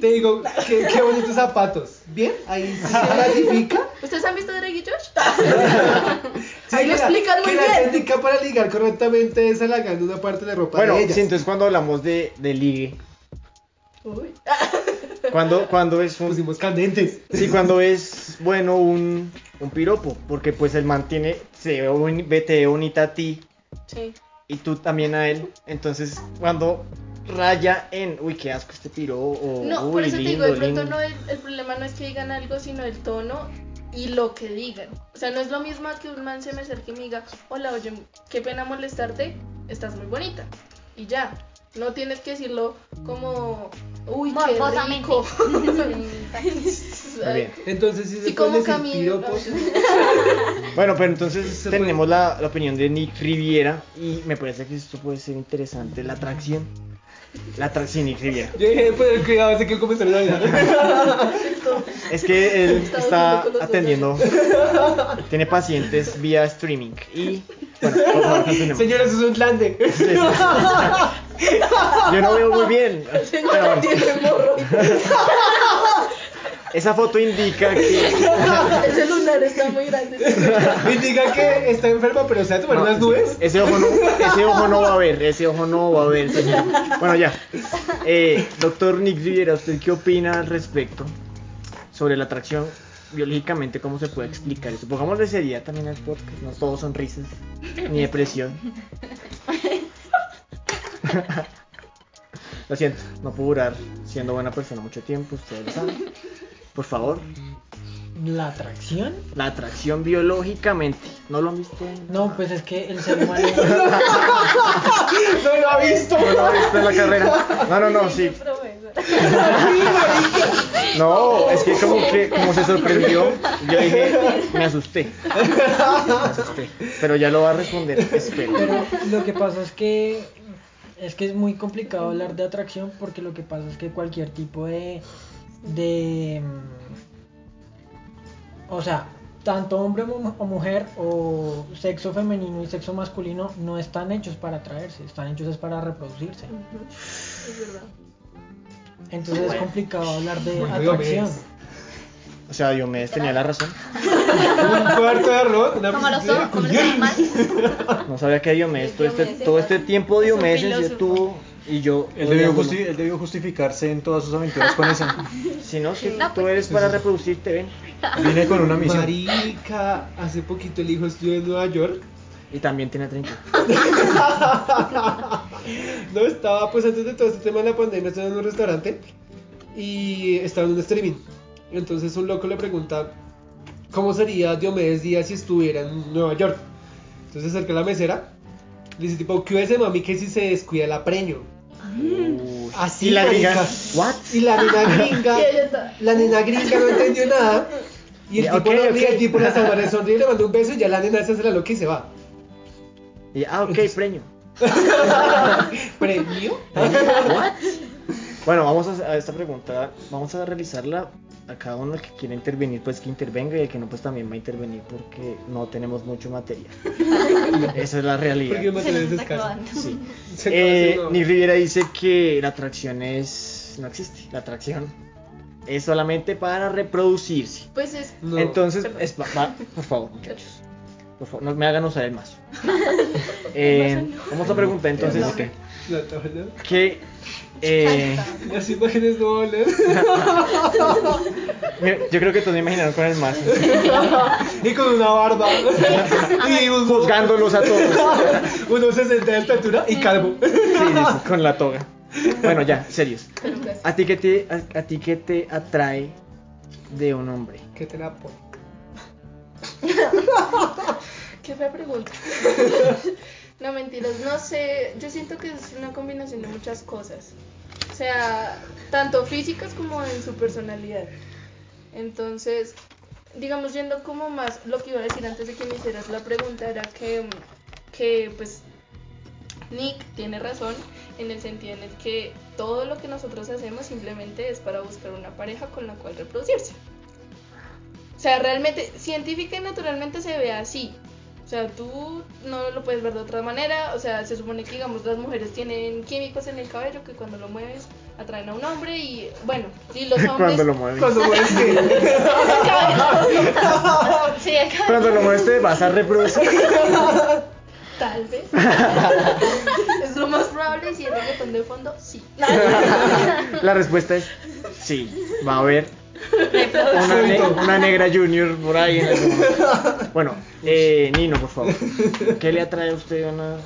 te digo, qué, qué bonitos zapatos. ¿Bien? Ahí sí se clasifica. ¿Ustedes han visto Drake y Josh? Sí, Ahí lo la- explican muy que la bien. técnica para ligar correctamente es halagando una parte de ropa Bueno, de ellas. sí, entonces cuando hablamos de, de ligue, Uy. cuando, cuando es un, Pusimos candentes. Sí, cuando es bueno un, un piropo, porque pues el mantiene, se ve, ve- te ve bonita a ti Sí. y tú también a él. Entonces, cuando raya en, uy, qué asco este piro, o No, uy, por eso te digo, de pronto lindo. no el, el problema no es que digan algo, sino el tono y lo que digan. O sea, no es lo mismo que un man se me acerque y me diga, hola, oye, qué pena molestarte, estás muy bonita. Y ya, no tienes que decirlo como, Uy, qué rico. Muy bien. Entonces sí se Sí, pueden como decir Camilo. piropos. Bueno, pero entonces tenemos la, la opinión de Nick Riviera y me parece que esto puede ser interesante, la atracción. La atracción Nick Riviera. Yo dije, pues cuidado, sé que el comentario. Es que él Está atendiendo, tiene pacientes vía streaming y bueno, por favor, eso es un tlande. Yo no veo muy bien. Tiene morro. esa foto indica que Ese lunar está muy grande. Indica que está enferma, pero se va a tomar No, unas nubes. Ese ojo, no, ese ojo no va a ver, ese ojo no va a ver, señor. Bueno, ya. Eh, doctor Nick Riviera, ¿usted qué opina al respecto sobre la atracción biológicamente? ¿Cómo se puede explicar eso? Pongámosle seriedad también al podcast, no todos son risas, ni depresión. Lo siento, no puedo durar siendo buena persona mucho tiempo, ustedes lo saben. Por favor, La atracción. la atracción biológicamente, ¿no lo han visto? No, pues es que el ser humano. No lo ha visto. ¿No lo han visto en la carrera? No, no, no, sí. No, es que como que como se sorprendió, yo dije, me asusté. Me asusté. Pero ya lo va a responder, espero. Pero lo que pasa es que es que es muy complicado hablar de atracción porque lo que pasa es que cualquier tipo de de mm, o sea, tanto hombre o mujer o sexo femenino y sexo masculino no están hechos para atraerse, están hechos es para reproducirse. Es verdad. Entonces es complicado hablar de Bueno, atracción. O sea, Diomedes tenía la razón. Un cuarto de arroz, una Como los, piscina como con los. No sabía que Diomedes, todo este, todo es- este tiempo Diomedes estuvo y yo. Él debió, justi- él debió justificarse en todas sus aventuras con esa. Si no, si No, tú pues- eres para reproducirte, ven. Vine con una misión. Marica, hace poquito el hijo estuvo en Nueva York. Y también tiene 30. No, estaba pues antes de todo este tema de la pandemia, estaba en un restaurante y estaba en un streaming. Entonces un loco le pregunta cómo sería Diomedes Díaz si estuviera en Nueva York. Entonces se acerca a la mesera, le dice tipo, ¿qué ese mami que si se descuida la preño? Así, y la gringa, ¿what? Y la nena gringa, la nena gringa no entendió nada. Y el, tipo, ok, no, ok. y el tipo le salva, le sonríe, le manda un beso y ya la nena se hace la loca y se va. Y, ah, ok, preño. ¿Premio? What? Bueno, vamos a, a esta pregunta, vamos a realizarla a cada uno que quiera intervenir, pues que intervenga y el que no, pues también va a intervenir porque no tenemos mucho material. Esa es la realidad. Porque el Se material nos es está escaso. acabando. Sí. Se acaba Eh, Nick Rivera dice que la atracción es. no existe. La atracción es solamente para reproducirse. Pues es. No. Entonces, es, va- va- por favor, muchachos. Por favor, no me hagan usar el mazo. Eh, vamos a preguntar entonces No. La tabla. que. eh, Las imágenes no hablan. yo creo que todos me imaginaron con el mazo. y con una barba. y un, Juzgándolos a todos. unos 60 de estatura y calvo. Sí, sí, sí, con la toga. Bueno, ya, serios. ¿A ti qué te, a, a ti qué te atrae de un hombre? ¿Qué te la pone? Qué fea pregunta. No, mentiras, no sé. Yo siento que es una combinación de muchas cosas. O sea, tanto físicas como en su personalidad. Entonces, digamos, yendo como más, lo que iba a decir antes de que me hicieras la pregunta era que, que pues, Nick tiene razón en el sentido en el que todo lo que nosotros hacemos simplemente es para buscar una pareja con la cual reproducirse. O sea, realmente, científica y naturalmente se ve así. O sea, tú no lo puedes ver de otra manera. O sea, se supone que, digamos, las mujeres tienen químicos en el cabello que cuando lo mueves atraen a un hombre y, bueno, y los hombres... Cuando lo mueves. Cuando mueres que. Sí, acá. Cuando lo mueves te vas a reproducir. Tal vez. es lo más probable y si el reggaetón de fondo, sí. La respuesta es sí. Va a haber una, ne- una negra junior por ahí en momento. Bueno, eh, Nino, por favor. ¿Qué le atrae a usted a una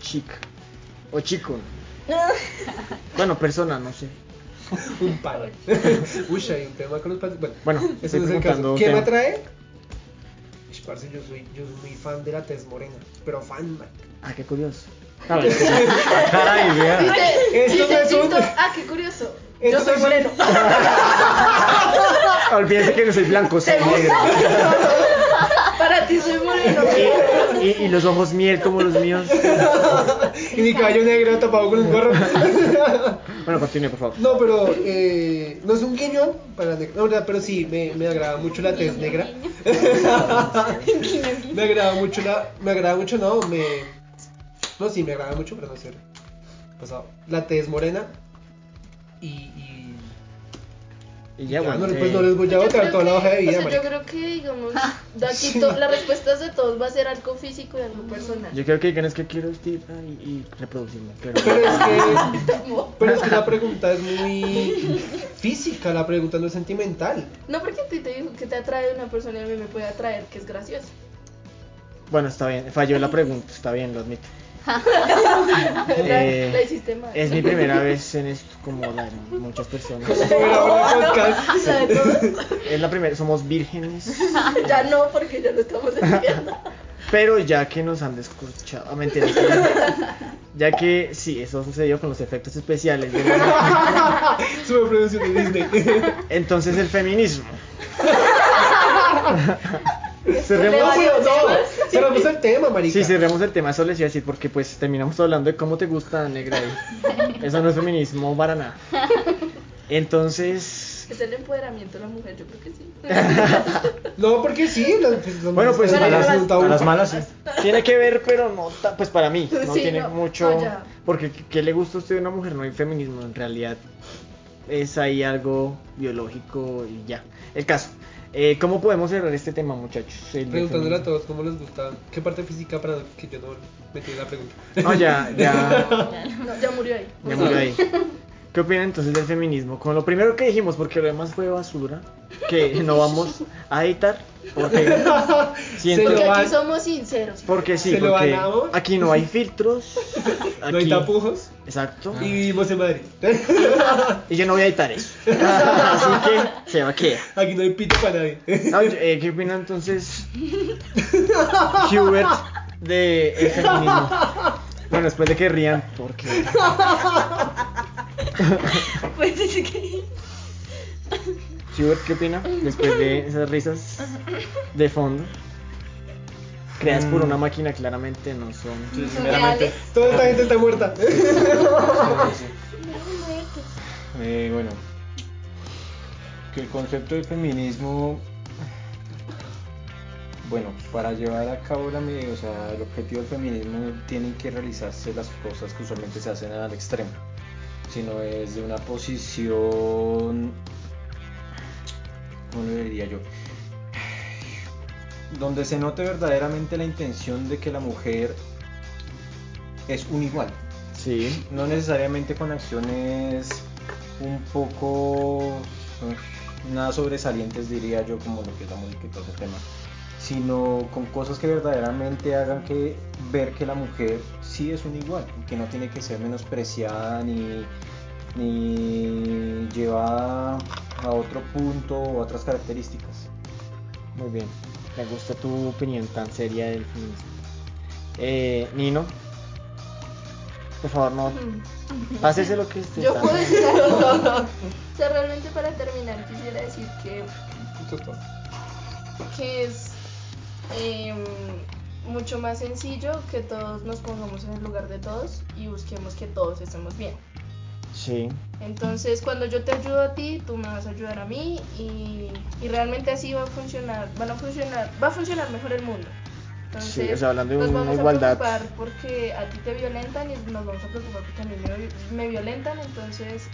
chica? O chico. Bueno, persona, no sé. Un palo. Uy, hay un tema con los palos. Bueno, Bueno, ese estoy no es el caso. ¿Qué me atrae? Ish, parce, yo soy, yo soy muy fan de la tez morena. Pero fan, man. Ah, qué curioso. Ah, vale. Caray, vea. Esto dice no es un- Tito, ah, qué curioso. Yo soy moreno. Olvídense que no soy blanco, soy ¿Te negro. Para ti soy moreno. Y, y- y los ojos miel como los míos. Y mi caballo negro tapado con un gorro. Bueno, continúe, por favor. No, pero eh, no es un guiño para negro. No, pero sí, me, me agrada mucho la tez negra. me agrada mucho la. Me agrada mucho, no, me. No, sí, me agrada mucho, pero no sé. Pasado. La tez morena. Y. y Y ya, ya, bueno. no, pues eh, no les voy a botar toda la que- hoja de o vida, sea, yo creo que, digamos, de aquí las respuestas de todos va a ser algo físico y algo personal. Yo creo que digan es que quiero vestir y, y reproducirme. Pero, Pero es que. Pero es que la pregunta es muy física, la pregunta no es sentimental. No porque a ti te dijo que te atrae una persona y a mí me puede atraer, que es gracioso. Bueno, está bien. Falló la pregunta. Está bien, lo admito. Eh, la hiciste mal. Es mi primera vez en esto, como la de muchas personas. Es la primera, somos vírgenes. Ya no, porque ya lo estamos diciendo. Pero ya que nos han descorchado, ah, mentira, ya que sí, eso sucedió con los efectos especiales. de la- Superproducción de Disney. Entonces el feminismo. No, Cerremos, pero no, cerramos el tema, marica. sí, cerremos el tema, eso les iba a decir porque pues terminamos hablando de cómo te gusta negra y eso no es feminismo para nada. Entonces, Es el empoderamiento de la mujer, yo creo que sí. No, porque sí. las- pues, Bueno, pues, las- A las, las- a las malas sí. tiene que ver, pero no, pues para mí, no Sí, tiene no, mucho, no, porque ¿qué le gusta a usted de una mujer? No hay feminismo, en realidad es ahí algo biológico y ya. El caso, eh, ¿cómo podemos cerrar este tema, muchachos? El Preguntándole a todos cómo les gusta, qué parte física para que yo no metí la pregunta. No, ya, ya, No, ya murió ahí. ya murió ahí. ¿Qué opinan entonces del feminismo? Con lo primero que dijimos, porque lo demás fue basura, que no vamos a editar, porque siento... Porque aquí somos sinceros. Porque sí, ¿Se lo porque aquí no hay filtros. No hay tapujos Exacto. y vivimos en Madrid. Y yo no voy a editar eso. Así que se va a quedar. Aquí no hay pito para nadie. Eh, ¿Qué opina entonces Hubert de el feminismo? Bueno, después de que rían, porque Pues es que. Hubert, ¿qué opina? Después de esas risas de fondo. Creadas por una máquina claramente no son. Sí, sí, meramente. Toda esta gente está muerta. Eh, bueno, que el concepto de feminismo, bueno, para llevar a cabo la medida, o sea, el objetivo del feminismo tienen que realizarse las cosas que usualmente se hacen al extremo, sino es de una posición, ¿cómo le diría yo? Donde se note verdaderamente la intención de que la mujer es un igual, Sí. no necesariamente con acciones un poco nada sobresalientes diría yo como lo que es la música y todo ese tema sino con cosas que verdaderamente hagan que ver que la mujer sí es un igual y que no tiene que ser menospreciada ni ni llevada a otro punto o a otras características Muy bien. Me gusta tu opinión tan seria del feminismo. Eh, Nino. Por favor, no. Pásese lo que esté. Yo puedo decir algo. O sea, realmente para terminar quisiera decir que, que es em, mucho más sencillo que todos nos pongamos en el lugar de todos y busquemos que todos estemos bien. Sí. Entonces, cuando yo te ayudo a ti, tú me vas a ayudar a mí y, y realmente así va a funcionar, van a funcionar, va a funcionar mejor el mundo. Entonces, Sí, o sea, hablando de nos una vamos igualdad. a preocupar porque a ti te violentan y nos vamos a preocupar porque a mí me, me violentan, entonces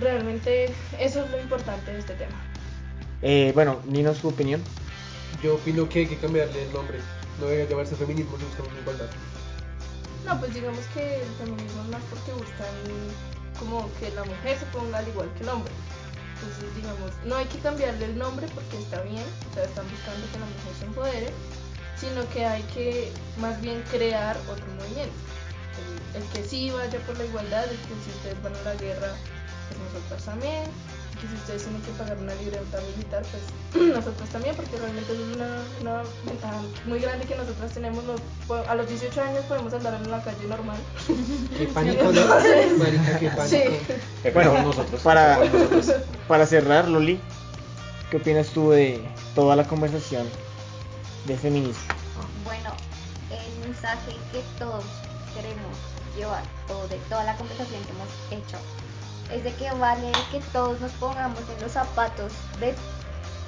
realmente eso es lo importante de este tema. Eh, bueno, Nino, su opinión. Yo opino que hay que cambiarle el nombre. No debe llamarse feminismo, se busca una igualdad. No, pues digamos que el feminismo es más porque buscan como que la mujer se ponga al igual que el hombre. Entonces, digamos, no hay que cambiarle el nombre porque está bien, o sea, están buscando que la mujer se empodere, sino que hay que más bien crear otro movimiento. El, que sí vaya por la igualdad, el que si ustedes van a la guerra, pues nosotros también. Que si ustedes tienen que pagar una libreta militar, pues nosotros también, porque realmente es una, una ventaja muy grande que nosotras tenemos. no po- a los 18 años podemos andar en la calle normal. Qué pánico, ¿no? Entonces, Marica, qué pánico. Sí. Bueno, nosotros. para, para cerrar, Loli, ¿qué opinas tú de toda la conversación de feminismo? Bueno, el mensaje que todos queremos llevar, o de toda la conversación que hemos hecho, es de que vale que todos nos pongamos en los zapatos de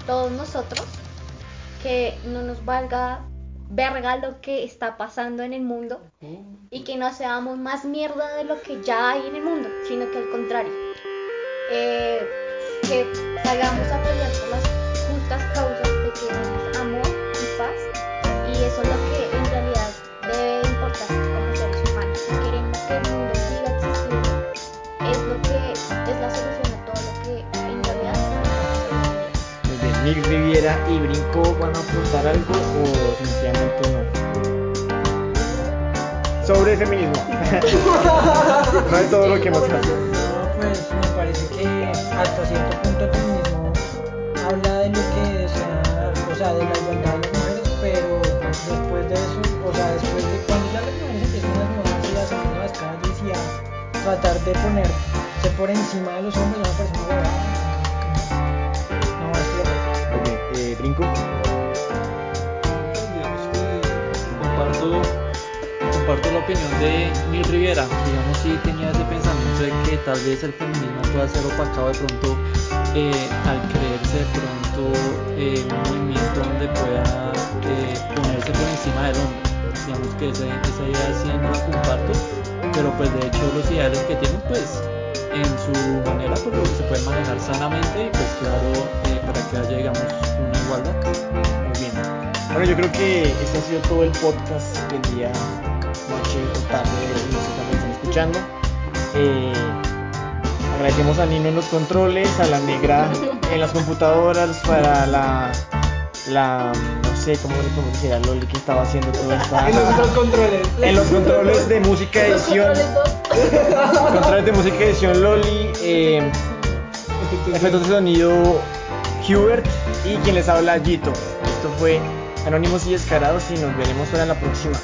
todos nosotros, que no nos valga verga lo que está pasando en el mundo y que no seamos más mierda de lo que ya hay en el mundo, sino que al contrario, eh, que salgamos a pelear por las Nick Riviera y Brinco van a aportar algo o definitivamente no. Sobre feminismo. no es todo lo que hemos hablado. No, pues me parece que hasta cierto punto el feminismo habla de lo que desea, o sea, de la igualdad de las mujeres, pero después de eso, o sea, después de cuando ya las mujeres empiezan a desnudarse y a salir a las calles y a tratar de ponerse por encima de los hombres, una huevada. Brinco. digamos que comparto, comparto la opinión de Mil Riviera. Digamos, sí tenía ese pensamiento de que tal vez el feminismo pueda ser opacado de pronto eh, al creerse de pronto eh, un movimiento donde pueda eh, ponerse por encima del hombre. Digamos que esa, esa idea sí no la comparto, pero pues de hecho los ideales que tienen pues en su manera pues se pueden manejar sanamente y pues claro eh, para que haya digamos una igualdad. Muy bien. Bueno, yo creo que este ha sido todo el podcast del día, noche o tarde, no sé cuándo están escuchando. Eh, agradecemos a Nino en los controles, a la negra en las computadoras, para la, la sé cómo le podemos decir a Loli que estaba haciendo todo esto. En los otros controles. En los controles de música edición, controles de música edición Loli, eh, efectos de sonido Hubert y quien les habla Gito. Esto fue Anónimos y Descarados y nos veremos para la próxima.